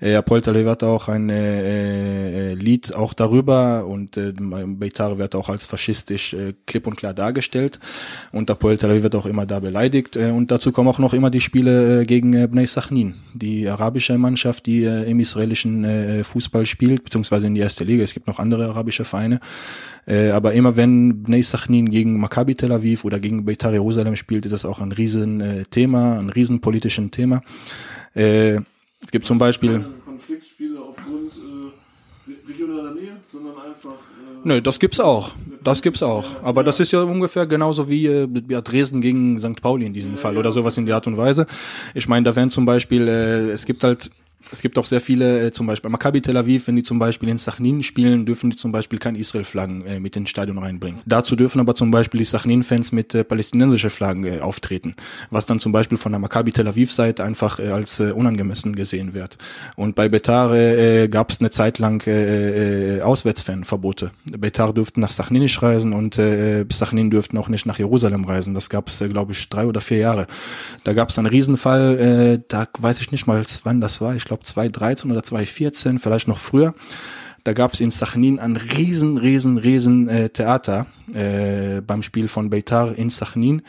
Äh, Apoel Tel Aviv hat auch ein äh, äh, Lied auch darüber und äh, Beitar wird auch als faschistisch äh, klipp und klar dargestellt. Und Apoel Tel Aviv wird auch immer da beleidigt. Äh, und dazu kommen auch noch immer die Spiele äh, gegen äh, Bnei Sachnin, die arabische Mannschaft, die äh, im israelischen äh, Fußball spielt, beziehungsweise in die erste Liga es gibt noch andere arabische Vereine. Äh, aber immer wenn Bnei Sachnin gegen Maccabi Tel Aviv oder gegen Beitar Jerusalem spielt, ist das auch ein riesen äh, Thema, ein riesen politischen Thema. Äh, es gibt zum Beispiel Konfliktspiele aufgrund äh, regionaler Nähe, sondern einfach äh, Nö, das gibt's auch. Das gibt's auch. Aber das ist ja ungefähr genauso wie äh, Dresden gegen St. Pauli in diesem Fall oder sowas in der Art und Weise. Ich meine, da werden zum Beispiel, äh, es gibt halt es gibt auch sehr viele, äh, zum Beispiel Maccabi Tel Aviv, wenn die zum Beispiel in Sachnin spielen, dürfen die zum Beispiel kein Israel-Flaggen äh, mit ins Stadion reinbringen. Dazu dürfen aber zum Beispiel die Sachnin-Fans mit äh, palästinensische Flaggen äh, auftreten, was dann zum Beispiel von der Maccabi Tel Aviv-Seite einfach äh, als äh, unangemessen gesehen wird. Und bei Betar äh, gab es eine Zeit lang äh, äh, Auswärtsfanverbote. Betar dürften nach Sachnin nicht reisen und äh, Sachnin dürften auch nicht nach Jerusalem reisen. Das gab es, äh, glaube ich, drei oder vier Jahre. Da gab es einen Riesenfall, äh, da weiß ich nicht mal, wann das war. Ich glaube, glaube 2013 oder 2014, vielleicht noch früher. Da gab es in Sachnin ein riesen, riesen, riesen äh, Theater äh, beim Spiel von Beitar in Sachnin.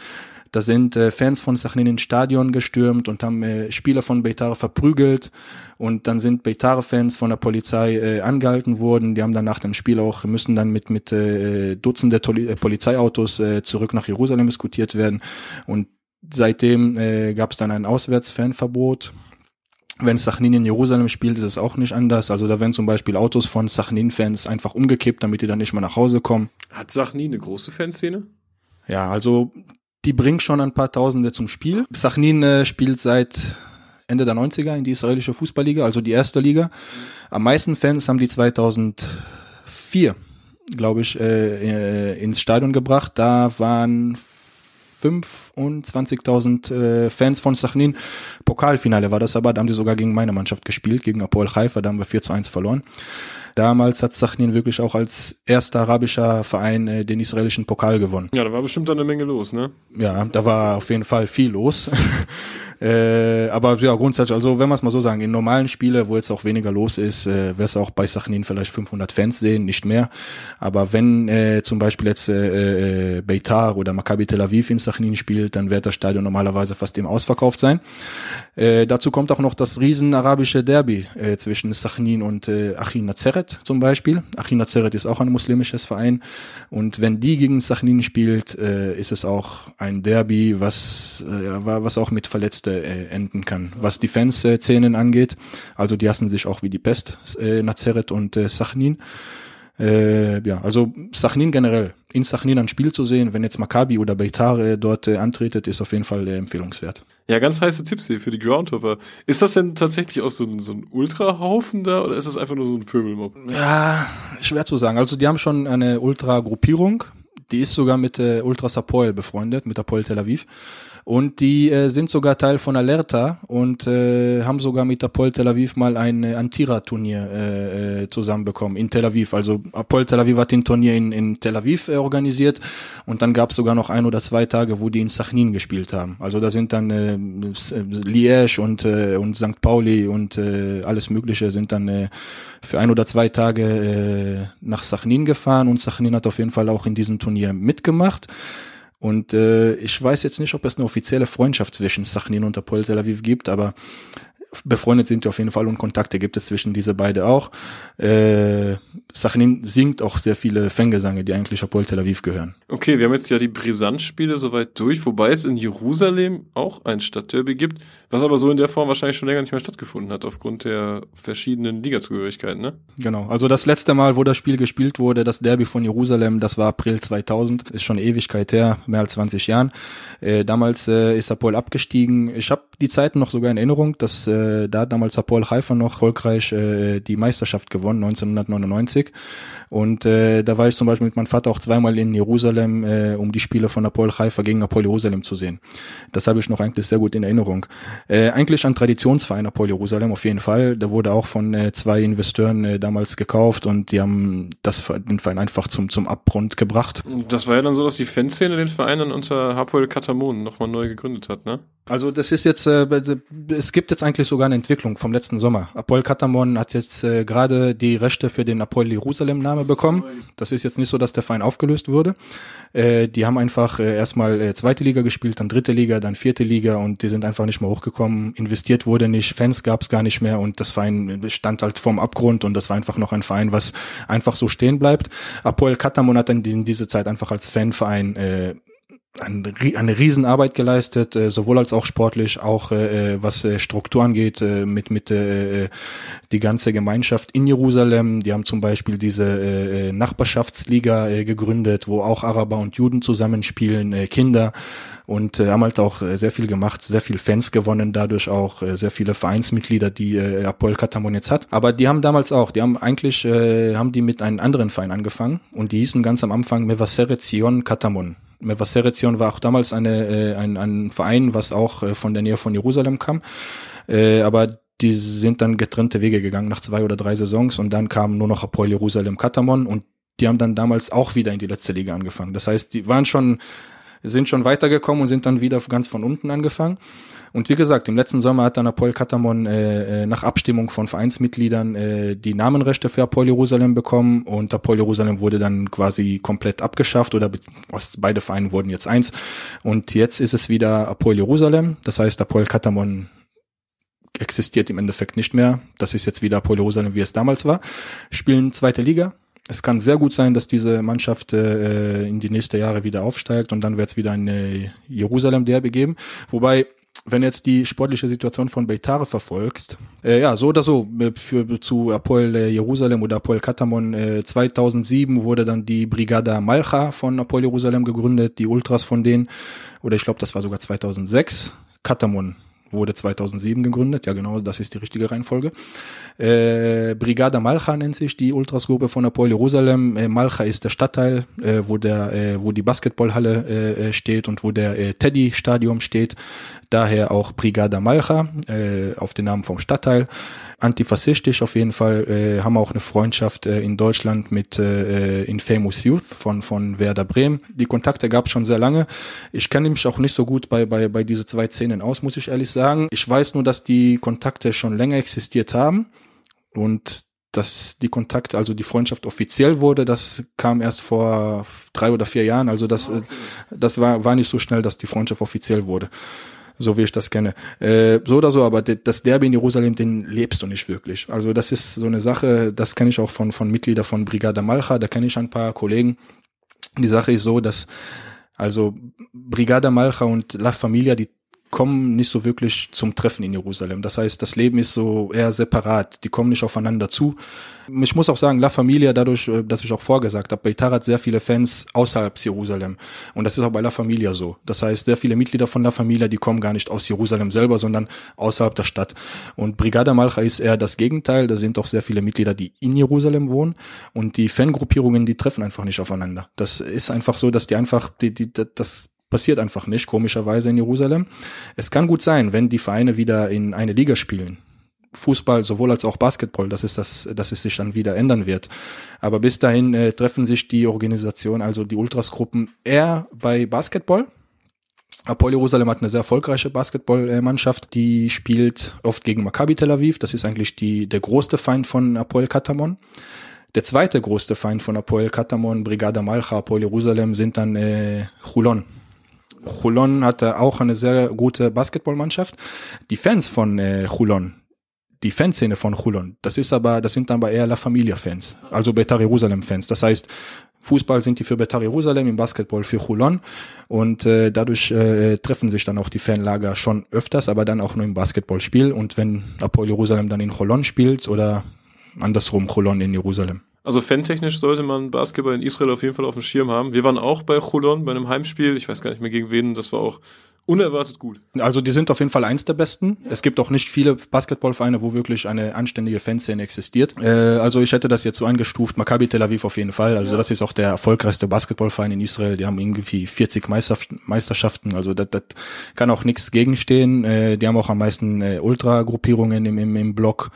Da sind äh, Fans von Sachnin ins Stadion gestürmt und haben äh, Spieler von Beitar verprügelt. Und dann sind Beitar-Fans von der Polizei äh, angehalten worden. Die haben dann nach dem Spiel auch, müssen dann mit, mit äh, Dutzende Toli äh, Polizeiautos äh, zurück nach Jerusalem diskutiert werden. Und seitdem äh, gab es dann ein Auswärtsfanverbot. Wenn Sachnin in Jerusalem spielt, ist es auch nicht anders. Also da werden zum Beispiel Autos von Sachnin-Fans einfach umgekippt, damit die dann nicht mehr nach Hause kommen. Hat Sachnin eine große Fanszene? Ja, also die bringt schon ein paar Tausende zum Spiel. Sachnin äh, spielt seit Ende der 90er in die israelische Fußballliga, also die erste Liga. Am meisten Fans haben die 2004, glaube ich, äh, äh, ins Stadion gebracht. Da waren 25.000 äh, Fans von Sachnin. Pokalfinale war das aber, da haben die sogar gegen meine Mannschaft gespielt, gegen Apoel Haifa, da haben wir 4 zu 1 verloren. Damals hat Sachnin wirklich auch als erster arabischer Verein äh, den israelischen Pokal gewonnen. Ja, da war bestimmt eine Menge los, ne? Ja, da war auf jeden Fall viel los. Äh, aber ja, grundsätzlich, also wenn man es mal so sagen, in normalen Spielen, wo jetzt auch weniger los ist, äh, wirst auch bei Sachin vielleicht 500 Fans sehen, nicht mehr. Aber wenn äh, zum Beispiel jetzt äh, äh, Beitar oder Maccabi Tel Aviv in Sachin spielt, dann wird das Stadion normalerweise fast immer ausverkauft sein. Äh, dazu kommt auch noch das riesen arabische Derby äh, zwischen Sachin und äh, Achin Nazeret zum Beispiel. Achin Nazeret ist auch ein muslimisches Verein und wenn die gegen Sachin spielt, äh, ist es auch ein Derby, was äh, was auch mit Verletzten Beste äh, enden kann. Was die Fanszenen angeht, also die hassen sich auch wie die Pest, äh, Nazeret und äh, Sachnin. Äh, ja, also Sachnin generell, in Sachnin ein Spiel zu sehen, wenn jetzt Maccabi oder Beitar äh, dort äh, antretet, ist auf jeden Fall äh, empfehlungswert. Ja, ganz heiße Tipps hier für die Groundhopper. Ist das denn tatsächlich auch so ein, so ein Ultrahaufen da oder ist das einfach nur so ein Pöbelmob? Ja, schwer zu sagen. Also die haben schon eine Ultra-Gruppierung, die ist sogar mit äh, Ultras Apoel befreundet, mit Apoel Tel Aviv. Und die äh, sind sogar Teil von Alerta und äh, haben sogar mit Apol Tel Aviv mal ein äh, Antira-Turnier äh, äh, zusammenbekommen in Tel Aviv. Also Apol Tel Aviv hat den Turnier in, in Tel Aviv äh, organisiert und dann gab es sogar noch ein oder zwei Tage, wo die in Sachnin gespielt haben. Also da sind dann äh, Liège und, äh, und St. Pauli und äh, alles Mögliche sind dann äh, für ein oder zwei Tage äh, nach Sachnin gefahren und Sachnin hat auf jeden Fall auch in diesem Turnier mitgemacht. Und äh, ich weiß jetzt nicht, ob es eine offizielle Freundschaft zwischen Sachnin und Apol Tel Aviv gibt, aber befreundet sind die auf jeden Fall und Kontakte gibt es zwischen diese beide auch. Äh, Sachnin singt auch sehr viele Fangesange, die eigentlich Apol Tel Aviv gehören. Okay, wir haben jetzt ja die Brisanz-Spiele soweit durch, wobei es in Jerusalem auch ein Stadtderby gibt, was aber so in der Form wahrscheinlich schon länger nicht mehr stattgefunden hat, aufgrund der verschiedenen Ligazugehörigkeiten, ne? Genau, also das letzte Mal, wo das Spiel gespielt wurde, das Derby von Jerusalem, das war April 2000, ist schon Ewigkeit her, mehr als 20 Jahren. Äh, damals äh, ist Apol abgestiegen. Ich habe die Zeiten noch sogar in Erinnerung, dass äh, da hat damals Apol Haifa noch erfolgreich äh, die Meisterschaft gewonnen, 1999. Und äh, da war ich zum Beispiel mit meinem Vater auch zweimal in Jerusalem, äh, um die Spiele von Apol Haifa gegen Apol Jerusalem zu sehen. Das habe ich noch eigentlich sehr gut in Erinnerung. Äh, eigentlich ein Traditionsverein Apol Jerusalem auf jeden Fall. Der wurde auch von äh, zwei Investoren äh, damals gekauft und die haben das den Verein einfach zum zum Abgrund gebracht. Das war ja dann so, dass die Fanszene den Verein dann unter Hapoel Katamon nochmal neu gegründet hat, ne? Also das ist jetzt, äh, es gibt jetzt eigentlich sogar eine Entwicklung vom letzten Sommer. Apoel Katamon hat jetzt äh, gerade die Rechte für den Apoel Jerusalem Name bekommen. Das ist jetzt nicht so, dass der Verein aufgelöst wurde. Äh, die haben einfach äh, erstmal äh, zweite Liga gespielt, dann dritte Liga, dann vierte Liga und die sind einfach nicht mehr hochgekommen. Investiert wurde nicht, Fans gab es gar nicht mehr und das Verein stand halt vorm Abgrund und das war einfach noch ein Verein, was einfach so stehen bleibt. Apoel Katamon hat dann in diese Zeit einfach als Fanverein äh, eine Riesenarbeit geleistet, äh, sowohl als auch sportlich, auch äh, äh, was äh, Struktur angeht, äh, mit mit äh, die ganze Gemeinschaft in Jerusalem. Die haben zum Beispiel diese äh, Nachbarschaftsliga äh, gegründet, wo auch Araber und Juden zusammenspielen, äh, Kinder und äh, haben halt auch äh, sehr viel gemacht, sehr viel Fans gewonnen, dadurch auch äh, sehr viele Vereinsmitglieder, die äh, Apoel Katamon jetzt hat. Aber die haben damals auch, die haben eigentlich, äh, haben die mit einem anderen Verein angefangen und die hießen ganz am Anfang Mevaseret Zion Katamon. Mevaseret war auch damals eine, äh, ein, ein Verein, was auch äh, von der Nähe von Jerusalem kam. Äh, aber die sind dann getrennte Wege gegangen nach zwei oder drei Saisons und dann kam nur noch Apoel Jerusalem Katamon und die haben dann damals auch wieder in die letzte Liga angefangen. Das heißt, die waren schon, sind schon weitergekommen und sind dann wieder ganz von unten angefangen. Und wie gesagt, im letzten Sommer hat dann Apoel Katamon äh, äh, nach Abstimmung von Vereinsmitgliedern äh, die Namenrechte für Apoel Jerusalem bekommen und Apoel Jerusalem wurde dann quasi komplett abgeschafft oder beide Vereine wurden jetzt eins. Und jetzt ist es wieder Apoel Jerusalem. Das heißt, Apoel Katamon existiert im Endeffekt nicht mehr. Das ist jetzt wieder Apoel Jerusalem, wie es damals war. Spielen zweite Liga. Es kann sehr gut sein, dass diese Mannschaft äh, in die nächsten Jahre wieder aufsteigt und dann wird es wieder eine Jerusalem-Derby geben. Wobei wenn jetzt die sportliche Situation von Beitare verfolgst, äh, ja, so oder so, äh, für, zu Apoel äh, Jerusalem oder Apoel Katamon, äh, 2007 wurde dann die Brigada Malcha von Apoel Jerusalem gegründet, die Ultras von denen, oder ich glaube, das war sogar 2006, Katamon wurde 2007 gegründet. Ja, genau, das ist die richtige Reihenfolge. Äh, Brigada Malcha nennt sich die Ultrasgruppe von Apoel Jerusalem. Äh, Malcha ist der Stadtteil, äh, wo der, äh, wo die Basketballhalle äh, äh steht und wo der äh, Teddy Stadium steht. Daher auch Brigada Malcha äh, auf den Namen vom Stadtteil. Antifaschistisch auf jeden Fall. Äh, haben auch eine Freundschaft äh, in Deutschland mit äh, Infamous Youth von von Werder Bremen. Die Kontakte gab es schon sehr lange. Ich kenne mich auch nicht so gut bei bei bei diese zwei Szenen aus, muss ich ehrlich sagen. Ich weiß nur, dass die Kontakte schon länger existiert haben und dass die Kontakte, also die Freundschaft offiziell wurde, das kam erst vor drei oder vier Jahren. Also das, ah, okay. das war, war nicht so schnell, dass die Freundschaft offiziell wurde. So wie ich das kenne. Äh, so oder so, aber das Derby in Jerusalem, den lebst du nicht wirklich. Also das ist so eine Sache, das kenne ich auch von, von Mitgliedern von Brigada Malcha, da kenne ich ein paar Kollegen. Die Sache ist so, dass also Brigada Malcha und La Familia, die kommen nicht so wirklich zum Treffen in Jerusalem. Das heißt, das Leben ist so eher separat. Die kommen nicht aufeinander zu. Ich muss auch sagen, La Familia, dadurch, äh, dass ich auch vorgesagt habe, Beitar hat sehr viele Fans außerhalb Jerusalem. Und das ist auch bei La Familia so. Das heißt, sehr viele Mitglieder von La Familia, die kommen gar nicht aus Jerusalem selber, sondern außerhalb der Stadt. Und Brigada Malcha ist eher das Gegenteil. Da sind auch sehr viele Mitglieder, die in Jerusalem wohnen. Und die Fangruppierungen, die treffen einfach nicht aufeinander. Das ist einfach so, dass die einfach, die, die, das passiert einfach nicht, komischerweise in Jerusalem. Es kann gut sein, wenn die Vereine wieder in eine Liga spielen. Fußball sowohl als auch Basketball, dass es das, dass es sich dann wieder ändern wird. Aber bis dahin äh, treffen sich die Organisationen, also die Ultrasgruppen, eher bei Basketball. Apoel Jerusalem hat eine sehr erfolgreiche Basketballmannschaft, die spielt oft gegen Maccabi Tel Aviv. Das ist eigentlich die, der größte Feind von Apoel Katamon. Der zweite größte Feind von Apoel Katamon, Brigada Malcha, Apoel Jerusalem, sind dann äh, Chulon, Chulon hatte auch eine sehr gute Basketballmannschaft. Die Fans von äh, Chulon, die Fanszene von Chulon, das ist aber, das sind dann aber eher La Familia Fans, also Betar Jerusalem Fans. Das heißt, Fußball sind die für Betar Jerusalem, im Basketball für Chulon und äh, dadurch äh, treffen sich dann auch die Fanlager schon öfters, aber dann auch nur im Basketballspiel und wenn Apoel Jerusalem dann in Cholon spielt oder andersrum Cholon in Jerusalem. Also fantechnisch sollte man Basketball in Israel auf jeden Fall auf dem Schirm haben. Wir waren auch bei Cholon bei einem Heimspiel. Ich weiß gar nicht mehr gegen wen. Das war auch unerwartet gut. Also die sind auf jeden Fall eins der besten. Ja. Es gibt auch nicht viele Basketballvereine, wo wirklich eine anständige Fanszene existiert. Äh, also ich hätte das jetzt so eingestuft. Maccabi Tel Aviv auf jeden Fall. Also ja. das ist auch der erfolgreichste Basketballverein in Israel. Die haben irgendwie 40 Meisterschaften. Also das, das kann auch nichts gegenstehen. Äh, die haben auch am meisten äh, Ultra-Gruppierungen im, im, im Block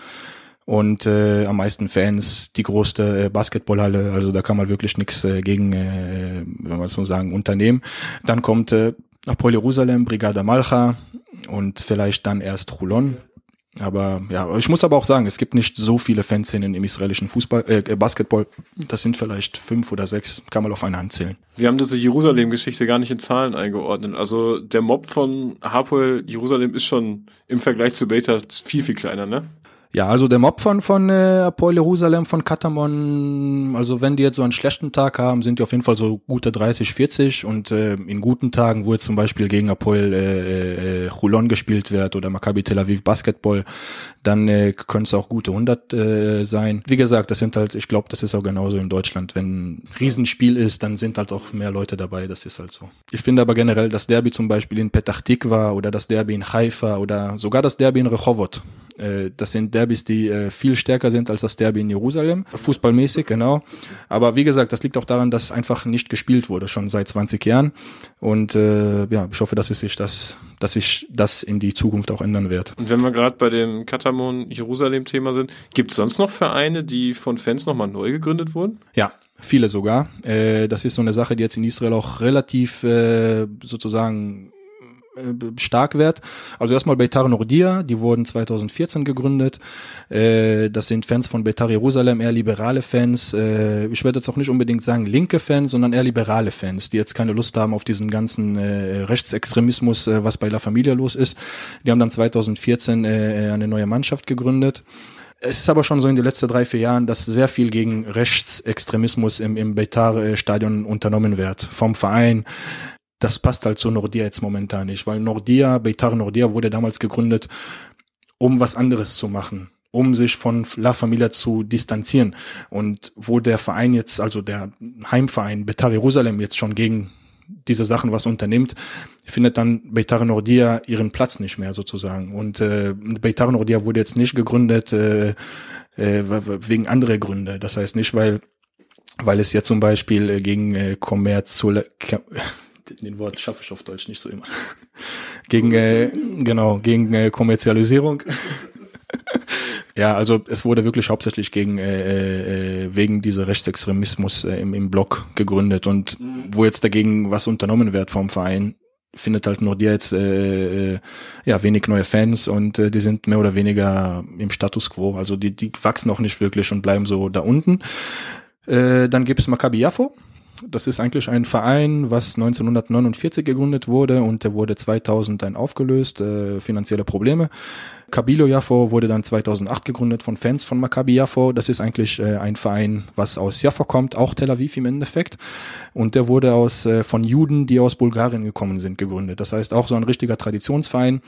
und äh, am meisten Fans die größte äh, Basketballhalle. Also da kann man wirklich nichts äh, gegen, äh, wenn man so sagen, unternehmen. Dann kommt äh, Apoel Jerusalem, Brigada Malcha und vielleicht dann erst Chulon. Aber ja, ich muss aber auch sagen, es gibt nicht so viele Fanszenen im israelischen Fußball, äh, Basketball. Das sind vielleicht fünf oder sechs, kann man auf eine Hand zählen. Wir haben diese Jerusalem-Geschichte gar nicht in Zahlen eingeordnet. Also der Mob von Hapoel Jerusalem ist schon im Vergleich zu Beta viel, viel kleiner, ne? Ja, also der Mob von, von äh, Apoel Jerusalem, von Katamon, also wenn die jetzt so einen schlechten Tag haben, sind die auf jeden Fall so gute 30, 40 und äh, in guten Tagen, wo jetzt zum Beispiel gegen Apoel äh, äh, Chulon gespielt wird oder Maccabi Tel Aviv Basketball, dann äh, können es auch gute 100 äh, sein. Wie gesagt, das sind halt, ich glaube, das ist auch genauso in Deutschland. Wenn ein Riesenspiel ist, dann sind halt auch mehr Leute dabei, das ist halt so. Ich finde aber generell das Derby zum Beispiel in Petach Tikva oder das Derby in Haifa oder sogar das Derby in Rehovot, äh, das sind Derbys, die äh, viel stärker sind als das Derby in Jerusalem, fußballmäßig, genau. Aber wie gesagt, das liegt auch daran, dass einfach nicht gespielt wurde, schon seit 20 Jahren. Und äh, ja, ich hoffe, dass sich das, dass sich das in die Zukunft auch ändern wird. Und wenn wir gerade bei dem Katamon Jerusalem-Thema sind, gibt es sonst noch Vereine, die von Fans nochmal neu gegründet wurden? Ja, viele sogar. Äh, das ist so eine Sache, die jetzt in Israel auch relativ äh, sozusagen äh, stark wird. Also erstmal Beitar Nordia, die wurden 2014 gegründet. Äh, das sind Fans von Beitar Jerusalem, eher liberale Fans. Äh, ich werde jetzt auch nicht unbedingt sagen linke Fans, sondern eher liberale Fans, die jetzt keine Lust haben auf diesen ganzen Rechtsextremismus, was bei La Familia los ist. Die haben dann 2014 eine neue Mannschaft gegründet. Es ist aber schon so in den letzten drei, vier Jahren, dass sehr viel gegen Rechtsextremismus im, im Beitar-Stadion unternommen wird. Vom Verein, das passt halt zu Nordia jetzt momentan nicht, weil Nordia, Beitar Nordia wurde damals gegründet, um was anderes zu machen, um sich von La Familia zu distanzieren. Und wo der Verein jetzt, also der Heimverein Beitar Jerusalem jetzt schon gegen diese Sachen was unternimmt, findet dann Beitar Nordia ihren Platz nicht mehr sozusagen. Und äh, Beitar Nordia wurde jetzt nicht gegründet äh, äh, wegen anderer Gründe. Das heißt nicht, weil weil es ja zum Beispiel äh, gegen äh, Kommerzielle den Wort schaffe ich auf Deutsch nicht so immer. gegen äh, genau gegen äh, Kommerzialisierung. ja, also es wurde wirklich hauptsächlich gegen äh, äh, wegen dieser Rechtsextremismus äh, im, im Block gegründet und mhm. wo jetzt dagegen was unternommen wird vom Verein, findet halt nur dir jetzt äh, äh, ja wenig neue Fans und äh, die sind mehr oder weniger im Status quo. Also die die wachsen auch nicht wirklich und bleiben so da unten. Äh, dann gibt es Maccabi Yafo. Das ist eigentlich ein Verein, was 1949 gegründet wurde und der wurde 2000 dann aufgelöst, äh, finanzielle Probleme. Kabilo Jaffo wurde dann 2008 gegründet von Fans von Maccabi Jaffo. Das ist eigentlich äh, ein Verein, was aus Jaffo kommt, auch Tel Aviv im Endeffekt. Und der wurde aus äh, von Juden, die aus Bulgarien gekommen sind, gegründet. Das heißt auch so ein richtiger Traditionsverein.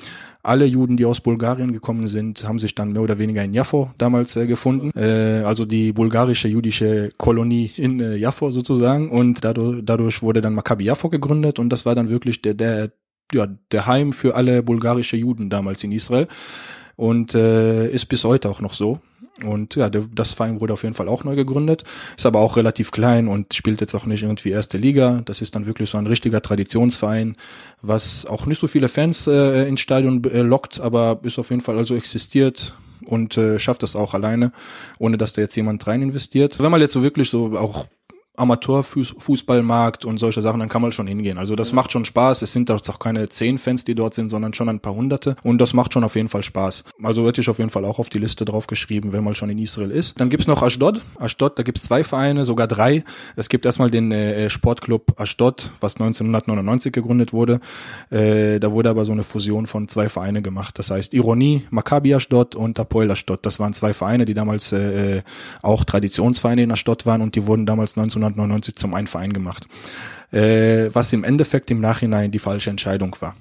Alle Juden, die aus Bulgarien gekommen sind, haben sich dann mehr oder weniger in Jaffo damals äh, gefunden. Äh, also die bulgarische jüdische Kolonie in äh, Jaffo sozusagen. Und dadurch, dadurch wurde dann Maccabi Jaffo gegründet und das war dann wirklich der, der ja, der Heim für alle bulgarische Juden damals in Israel und äh, ist bis heute auch noch so. Und ja, das Verein wurde auf jeden Fall auch neu gegründet, ist aber auch relativ klein und spielt jetzt auch nicht irgendwie erste Liga. Das ist dann wirklich so ein richtiger Traditionsverein, was auch nicht so viele Fans äh, ins Stadion äh, lockt, aber ist auf jeden Fall also existiert und äh, schafft das auch alleine, ohne dass da jetzt jemand rein investiert. Wenn man jetzt so wirklich so auch Amateurfußballmarkt und solche Sachen, dann kann man schon hingehen. Also das macht schon Spaß. Es sind auch keine zehn Fans, die dort sind, sondern schon ein paar hunderte. Und das macht schon auf jeden Fall Spaß. Also hätte ich auf jeden Fall auch auf die Liste drauf geschrieben, wenn man schon in Israel ist. Dann gibt's noch Ashdod. Ashdod, da gibt's zwei Vereine, sogar drei. Es gibt erstmal den äh, Sportclub Ashdod, was 1999 gegründet wurde. Äh, da wurde aber so eine Fusion von zwei Vereine gemacht. Das heißt Ironie, Maccabi Ashdod und Apoel Ashdod. Das waren zwei Vereine, die damals äh, auch Traditionsvereine in Ashdod waren und die wurden damals 19 1999 zum einen Verein gemacht. Äh, was im Endeffekt im Nachhinein die falsche Entscheidung war.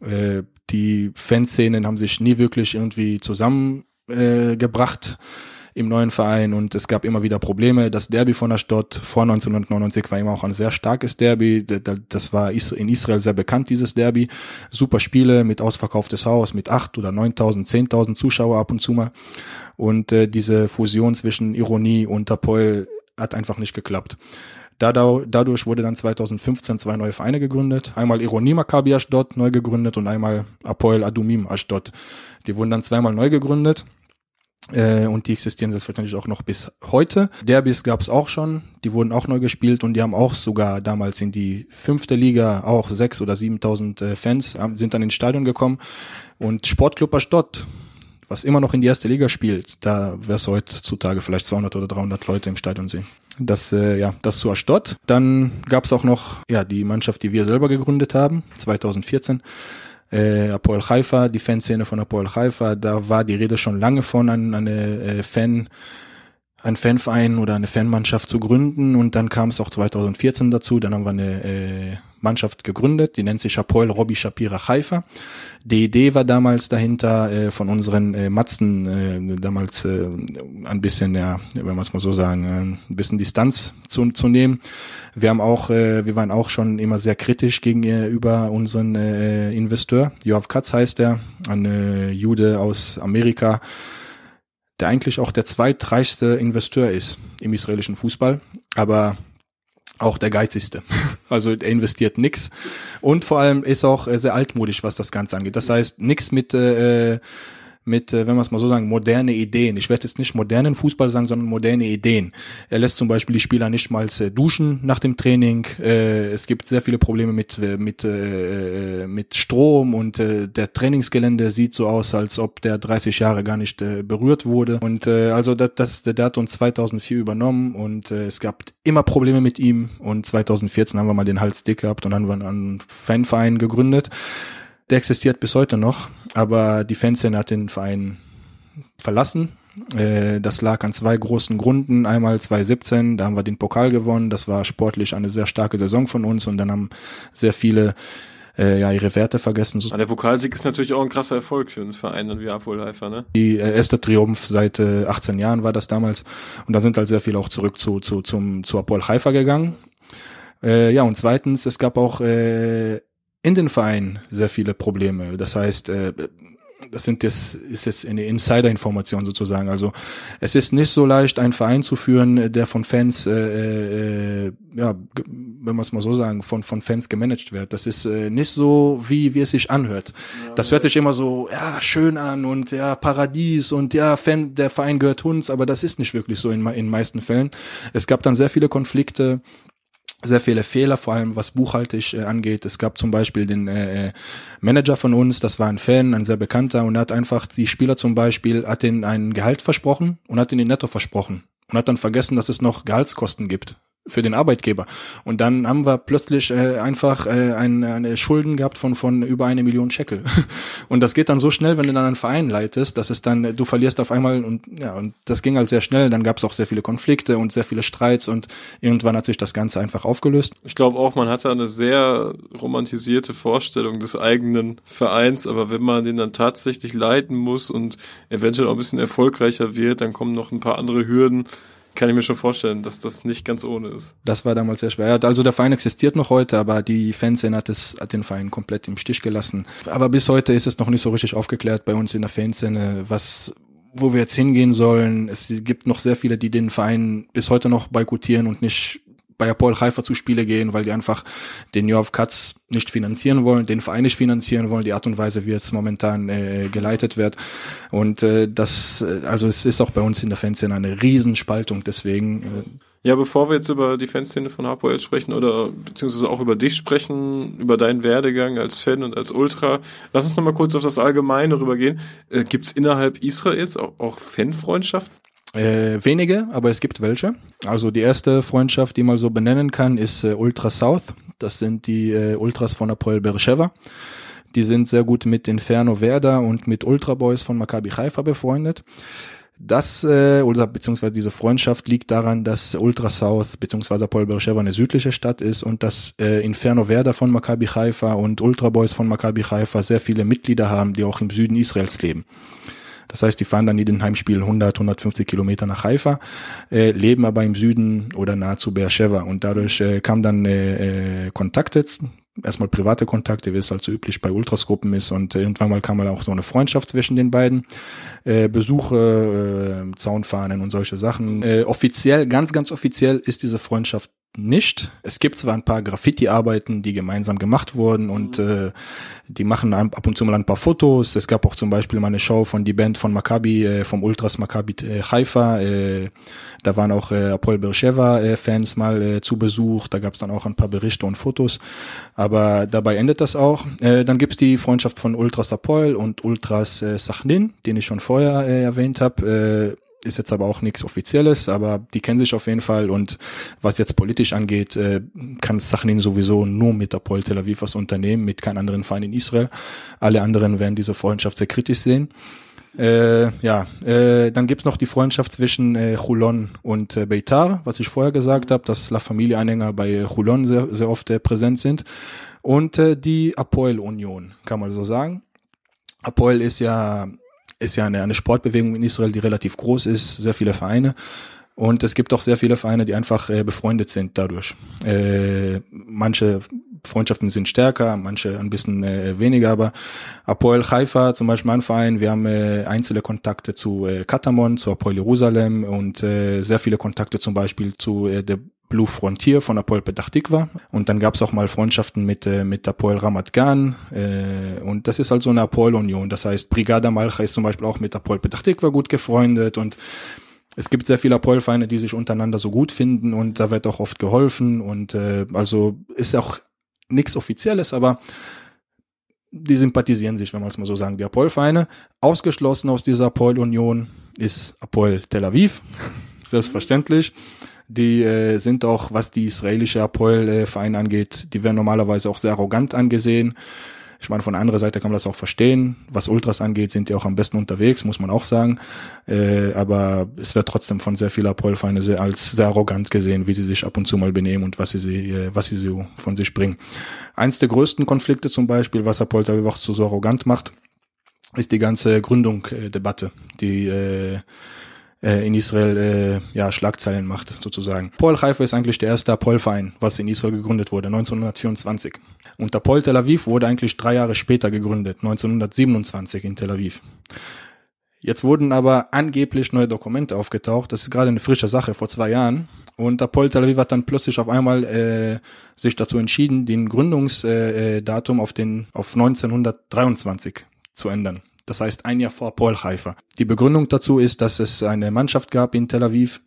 Äh, die Fanszenen haben sich nie wirklich irgendwie zusammengebracht. Äh, im neuen Verein und es gab immer wieder Probleme. Das Derby von der Stadt vor 1999 war immer auch ein sehr starkes Derby. Das war in Israel sehr bekannt, dieses Derby. Super Spiele mit ausverkauftes Haus, mit acht oder neuntausend, zehntausend Zuschauer ab und zu mal. Und äh, diese Fusion zwischen Ironie und Apoel hat einfach nicht geklappt. Dadurch wurde dann 2015 zwei neue Vereine gegründet. Einmal Ironie Maccabi Ashdod neu gegründet und einmal Apoel Adumim Ashdod. Die wurden dann zweimal neu gegründet. Äh, und die existieren selbstverständlich auch noch bis heute. Derbys gab es auch schon, die wurden auch neu gespielt und die haben auch sogar damals in die fünfte Liga auch sechs oder siebentausend äh, Fans sind dann ins Stadion gekommen. Und Sportclub Ashdod was immer noch in die erste Liga spielt, da wirst du heutzutage vielleicht 200 oder 300 Leute im Stadion sehen. Das, äh, ja, das zu Astot. Dann gab es auch noch ja die Mannschaft, die wir selber gegründet haben, 2014. Äh, Apoel Haifa, die Fanszene von Apoel Haifa, da war die Rede schon lange von, an, eine äh, Fan, ein Fanverein oder eine Fanmannschaft zu gründen und dann kam es auch 2014 dazu, dann haben wir eine äh, Mannschaft gegründet, die nennt sich Apoel Robby Shapira Haifa. Die Idee war damals dahinter äh, von unseren äh, Matzen äh, damals äh, ein bisschen, ja, wenn man es mal so sagen, äh, ein bisschen Distanz zu, zu nehmen. Wir haben auch, äh, wir waren auch schon immer sehr kritisch gegenüber unseren äh, Investor. Joachim Katz heißt er, ein äh, Jude aus Amerika, der eigentlich auch der zweitreichste Investor ist im israelischen Fußball, aber auch der geizigste. Also er investiert nix und vor allem ist auch sehr altmodisch, was das Ganze angeht. Das heißt, nix mit äh, mit, äh, wenn man es mal so sagen, moderne Ideen. Ich werde jetzt nicht modernen Fußball sagen, sondern moderne Ideen. Er lässt zum Beispiel die Spieler nicht mal äh, duschen nach dem Training. Äh, es gibt sehr viele Probleme mit mit mit Strom und der Trainingsgelände sieht so aus, als ob der 30 Jahre gar nicht berührt wurde. Und also das, das der hat uns 2004 übernommen und es gab immer Probleme mit ihm. Und 2014 haben wir mal den Hals dick gehabt und haben wir einen Fanverein gegründet. Der existiert bis heute noch, aber die Fanszene hat den Verein verlassen. Äh, das lag an zwei großen Gründen. Einmal 2017, da haben wir den Pokal gewonnen. Das war sportlich eine sehr starke Saison von uns und dann haben sehr viele äh, ja ihre Werte vergessen. Aber der Pokalsieg ist natürlich auch ein krasser Erfolg für einen Verein wie Apol Haifa, ne? Die äh, erste Triumph seit äh, 18 Jahren war das damals und da sind halt sehr viele auch zurück zu zu zum zu Apol Haifa gegangen Äh, ja, und zweitens, es gab auch äh, in den Vereinen sehr viele Probleme. Das heißt, äh, das sind das ist jetzt eine Insider-Information sozusagen. Also es ist nicht so leicht, einen Verein zu führen, der von Fans, äh, äh, ja, wenn man es mal so sagen, von von Fans gemanagt wird. Das ist äh, nicht so, wie wie es sich anhört. Ja, das hört sich immer so ja schön an und ja Paradies und ja Fan, der Verein gehört uns, aber das ist nicht wirklich so in in meisten Fällen. Es gab dann sehr viele Konflikte sehr viele Fehler, vor allem was buchhaltig äh, angeht. Es gab zum Beispiel den äh, äh, Manager von uns, das war ein Fan, ein sehr bekannter, und hat einfach die Spieler zum Beispiel, hat ihnen ein Gehalt versprochen und hat ihnen Netto versprochen und hat dann vergessen, dass es noch Gehaltskosten gibt für den Arbeitgeber. Und dann haben wir plötzlich äh, einfach äh, ein, eine Schulden gehabt von von über eine Million Shekel. Und das geht dann so schnell, wenn du dann einen Verein leitest, dass es dann du verlierst auf einmal und ja und das ging halt sehr schnell. Dann gab es auch sehr viele Konflikte und sehr viele Streits und irgendwann hat sich das Ganze einfach aufgelöst. Ich glaube auch, man hat da eine sehr romantisierte Vorstellung des eigenen Vereins, aber wenn man den dann tatsächlich leiten muss und eventuell auch ein bisschen erfolgreicher wird, dann kommen noch ein paar andere Hürden kann ich mir schon vorstellen, dass das nicht ganz ohne ist. Das war damals sehr schwer. Also der Verein existiert noch heute, aber die Fanszene hat, es, hat den Verein komplett im Stich gelassen. Aber bis heute ist es noch nicht so richtig aufgeklärt bei uns in der Fanszene, was wo wir jetzt hingehen sollen. Es gibt noch sehr viele, die den Verein bis heute noch boykottieren und nicht bei Apoel Haifa zu Spiele gehen, weil die einfach den Yorf Katz nicht finanzieren wollen, den Verein nicht finanzieren wollen, die Art und Weise, wie jetzt momentan äh, geleitet wird. Und äh, das, äh, also es ist auch bei uns in der Fanszene eine Riesenspaltung, deswegen. Äh, ja, bevor wir jetzt über die Fanszene von Hapoel sprechen oder beziehungsweise auch über dich sprechen, über deinen Werdegang als Fan und als Ultra, lass uns nochmal kurz auf das Allgemeine rübergehen. Äh, Gibt es innerhalb Israels auch, auch Fanfreundschaften? Äh, wenige, aber es gibt welche. Also die erste Freundschaft, die man so benennen kann, ist äh, Ultra South. Das sind die äh, Ultras von Apoel Beersheva. Die sind sehr gut mit Inferno Werder und mit Ultra Boys von Maccabi Haifa befreundet. Das, äh, oder beziehungsweise diese Freundschaft liegt daran, dass Ultra South beziehungsweise Apoel Beersheva eine südliche Stadt ist und dass äh, Inferno Werder von Maccabi Haifa und Ultra Boys von Maccabi Haifa sehr viele Mitglieder haben, die auch im Süden Israels leben. Das heißt, die fahren dann in den Heimspielen 100, 150 Kilometer nach Haifa, äh, leben aber im Süden oder nahezu Beersheba. Und dadurch äh, kam dann äh, äh, Kontakte, erstmal private Kontakte, wie es halt so üblich bei Ultrasgruppen ist. Und irgendwann mal kam mal auch so eine Freundschaft zwischen den beiden, äh, Besuche, äh, Zaunfahnen und solche Sachen. Äh, offiziell, ganz, ganz offiziell ist diese Freundschaft nicht. Es gibt zwar ein paar Graffiti-Arbeiten, die gemeinsam gemacht wurden und mhm. äh, die machen ab und zu mal ein paar Fotos. Es gab auch zum Beispiel mal eine Show von die Band von Maccabi, äh, vom Ultras Maccabi äh, Haifa. Äh, da waren auch äh, Apol Beersheva äh, Fans mal äh, zu Besuch. Da gab es dann auch ein paar Berichte und Fotos. Aber dabei endet das auch. Äh, dann gibt's die Freundschaft von Ultras Apol und Ultras äh, Sachnin, den ich schon vorher äh, erwähnt habe. Äh, ist jetzt aber auch nichts Offizielles, aber die kennen sich auf jeden Fall und was jetzt politisch angeht, äh, kann Sachin sowieso nur mit der Pol Tel Aviv was unternehmen, mit keinem anderen Verein in Israel. Alle anderen werden diese Freundschaft sehr kritisch sehen. Äh, ja, äh, dann gibt's noch die Freundschaft zwischen äh, Chulon und äh, Beitar, was ich vorher gesagt habe, dass La Familie-Anhänger bei Chulon sehr, sehr oft äh, präsent sind. Und äh, die Apoel-Union, kann man so sagen. Apoel ist ja ist ja eine, eine Sportbewegung in Israel, die relativ groß ist, sehr viele Vereine. Und es gibt auch sehr viele Vereine, die einfach äh, befreundet sind dadurch. Äh, manche Freundschaften sind stärker, manche ein bisschen äh, weniger, aber Apoel Haifa, zum Beispiel mein Verein, wir haben äh, einzelne Kontakte zu äh, Katamon, zu Apoel Jerusalem und äh, sehr viele Kontakte zum Beispiel zu äh, der Blue Frontier von Apoel Petach Tikva. Und dann gab es auch mal Freundschaften mit, äh, mit Apoel Ramat Gan. Äh, und das ist halt so eine Apoel-Union. Das heißt, Brigada Malcha ist zum Beispiel auch mit Apoel Petach Tikva gut gefreundet und es gibt sehr viele Apoel-Vereine, die sich untereinander so gut finden und da wird auch oft geholfen und äh, also ist auch nichts Offizielles, aber die sympathisieren sich, wenn man es mal so sagen. Die Apoel-Vereine, ausgeschlossen aus dieser Apoel-Union ist Apoel Tel Aviv, selbstverständlich. Die äh, sind auch, was die israelische Apoel-Vereine angeht, die werden normalerweise auch sehr arrogant angesehen. Ich meine, von anderer Seite kann man das auch verstehen. Was Ultras angeht, sind die auch am besten unterwegs, muss man auch sagen. Äh, aber es wird trotzdem von sehr vielen Apoel-Vereine als sehr arrogant gesehen, wie sie sich ab und zu mal benehmen und was sie, äh, was sie so von sich bringen. Eins der größten Konflikte zum Beispiel, was Apoel Tel Aviv so arrogant macht, ist die ganze Gründung-Debatte, die äh, äh, in Israel äh, ja Schlagzeilen macht sozusagen. Paul Haifa ist eigentlich der erste Apol-Verein, was in Israel gegründet wurde, 1924. Und Apol Tel Aviv wurde eigentlich drei Jahre später gegründet, 1927 in Tel Aviv. Jetzt wurden aber angeblich neue Dokumente aufgetaucht. Das ist gerade eine frische Sache vor zwei Jahren. Und Apol Tel Aviv hat dann plötzlich auf einmal äh, sich dazu entschieden, den Gründungsdatum äh, auf den auf 1923 zu ändern. Das heißt ein Jahr vor Paul Haifa. Die Begründung dazu ist, dass es eine Mannschaft gab in Tel Aviv,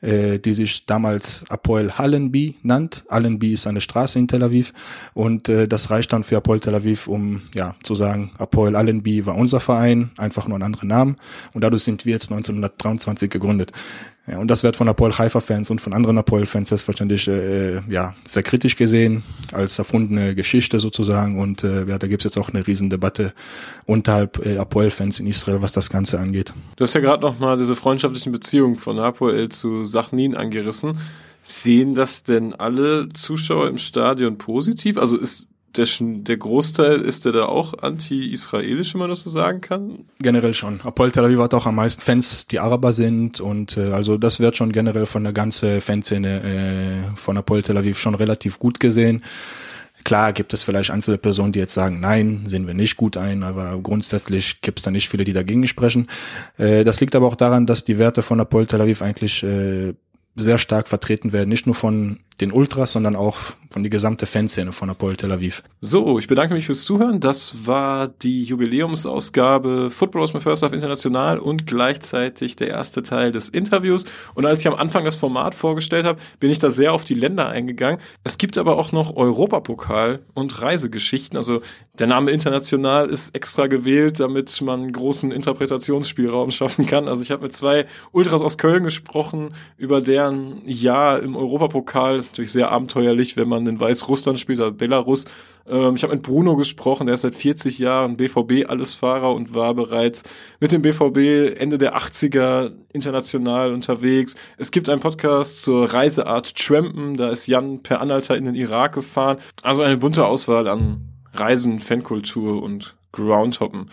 äh, die sich damals Apoel Hallenby nannt. Hallenby ist eine Straße in Tel Aviv und äh, das reicht dann für Apoel Tel Aviv, um ja zu sagen, Apoel Hallenby war unser Verein, einfach nur ein anderer Name und dadurch sind wir jetzt 1923 gegründet. Ja, und das wird von Apoel Haifa-Fans und von anderen Apoel-Fans selbstverständlich äh, ja, sehr kritisch gesehen, als erfundene Geschichte sozusagen. Und äh, ja, da gibt's jetzt auch eine Riesendebatte unterhalb äh, Apoel-Fans in Israel, was das Ganze angeht. Du hast ja gerade nochmal diese freundschaftlichen Beziehungen von Apoel zu Sachnin angerissen. Sehen das denn alle Zuschauer im Stadion positiv? Also ist der, der Großteil ist der da auch anti-israelisch, wenn man das so sagen kann? Generell schon. Apol Tel Aviv hat auch am meisten Fans, die Araber sind und äh, also das wird schon generell von der ganzen Fanszene äh, von Apol Tel Aviv schon relativ gut gesehen. Klar gibt es vielleicht einzelne Personen, die jetzt sagen, nein, sehen wir nicht gut ein, aber grundsätzlich gibt es da nicht viele, die dagegen sprechen. Äh, das liegt aber auch daran, dass die Werte von Apol Tel Aviv eigentlich äh, sehr stark vertreten werden, nicht nur von den Ultras, sondern auch von die gesamte Fanszene von Apoel Tel Aviv. So, ich bedanke mich fürs Zuhören. Das war die Jubiläumsausgabe Football aus my First Love International und gleichzeitig der erste Teil des Interviews. Und als ich am Anfang das Format vorgestellt habe, bin ich da sehr auf die Länder eingegangen. Es gibt aber auch noch Europapokal und Reisegeschichten. Also der Name international ist extra gewählt, damit man großen Interpretationsspielraum schaffen kann. Also ich habe mit zwei Ultras aus Köln gesprochen über deren Jahr im Europapokal ist natürlich sehr abenteuerlich, wenn man in Weißrussland spielt, also Belarus. Ähm, ich habe mit Bruno gesprochen, der ist seit 40 Jahren BVB-Allesfahrer und war bereits mit dem BVB Ende der 80er international unterwegs. Es gibt einen Podcast zur Reiseart Trampen, da ist Jan per Anhalter in den Irak gefahren. Also eine bunte Auswahl an Reisen, Fankultur und Groundhoppen.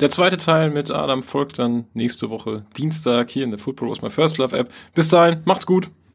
Der zweite Teil mit Adam folgt dann nächste Woche Dienstag hier in der Football Was My First Love App. Bis dahin, macht's gut.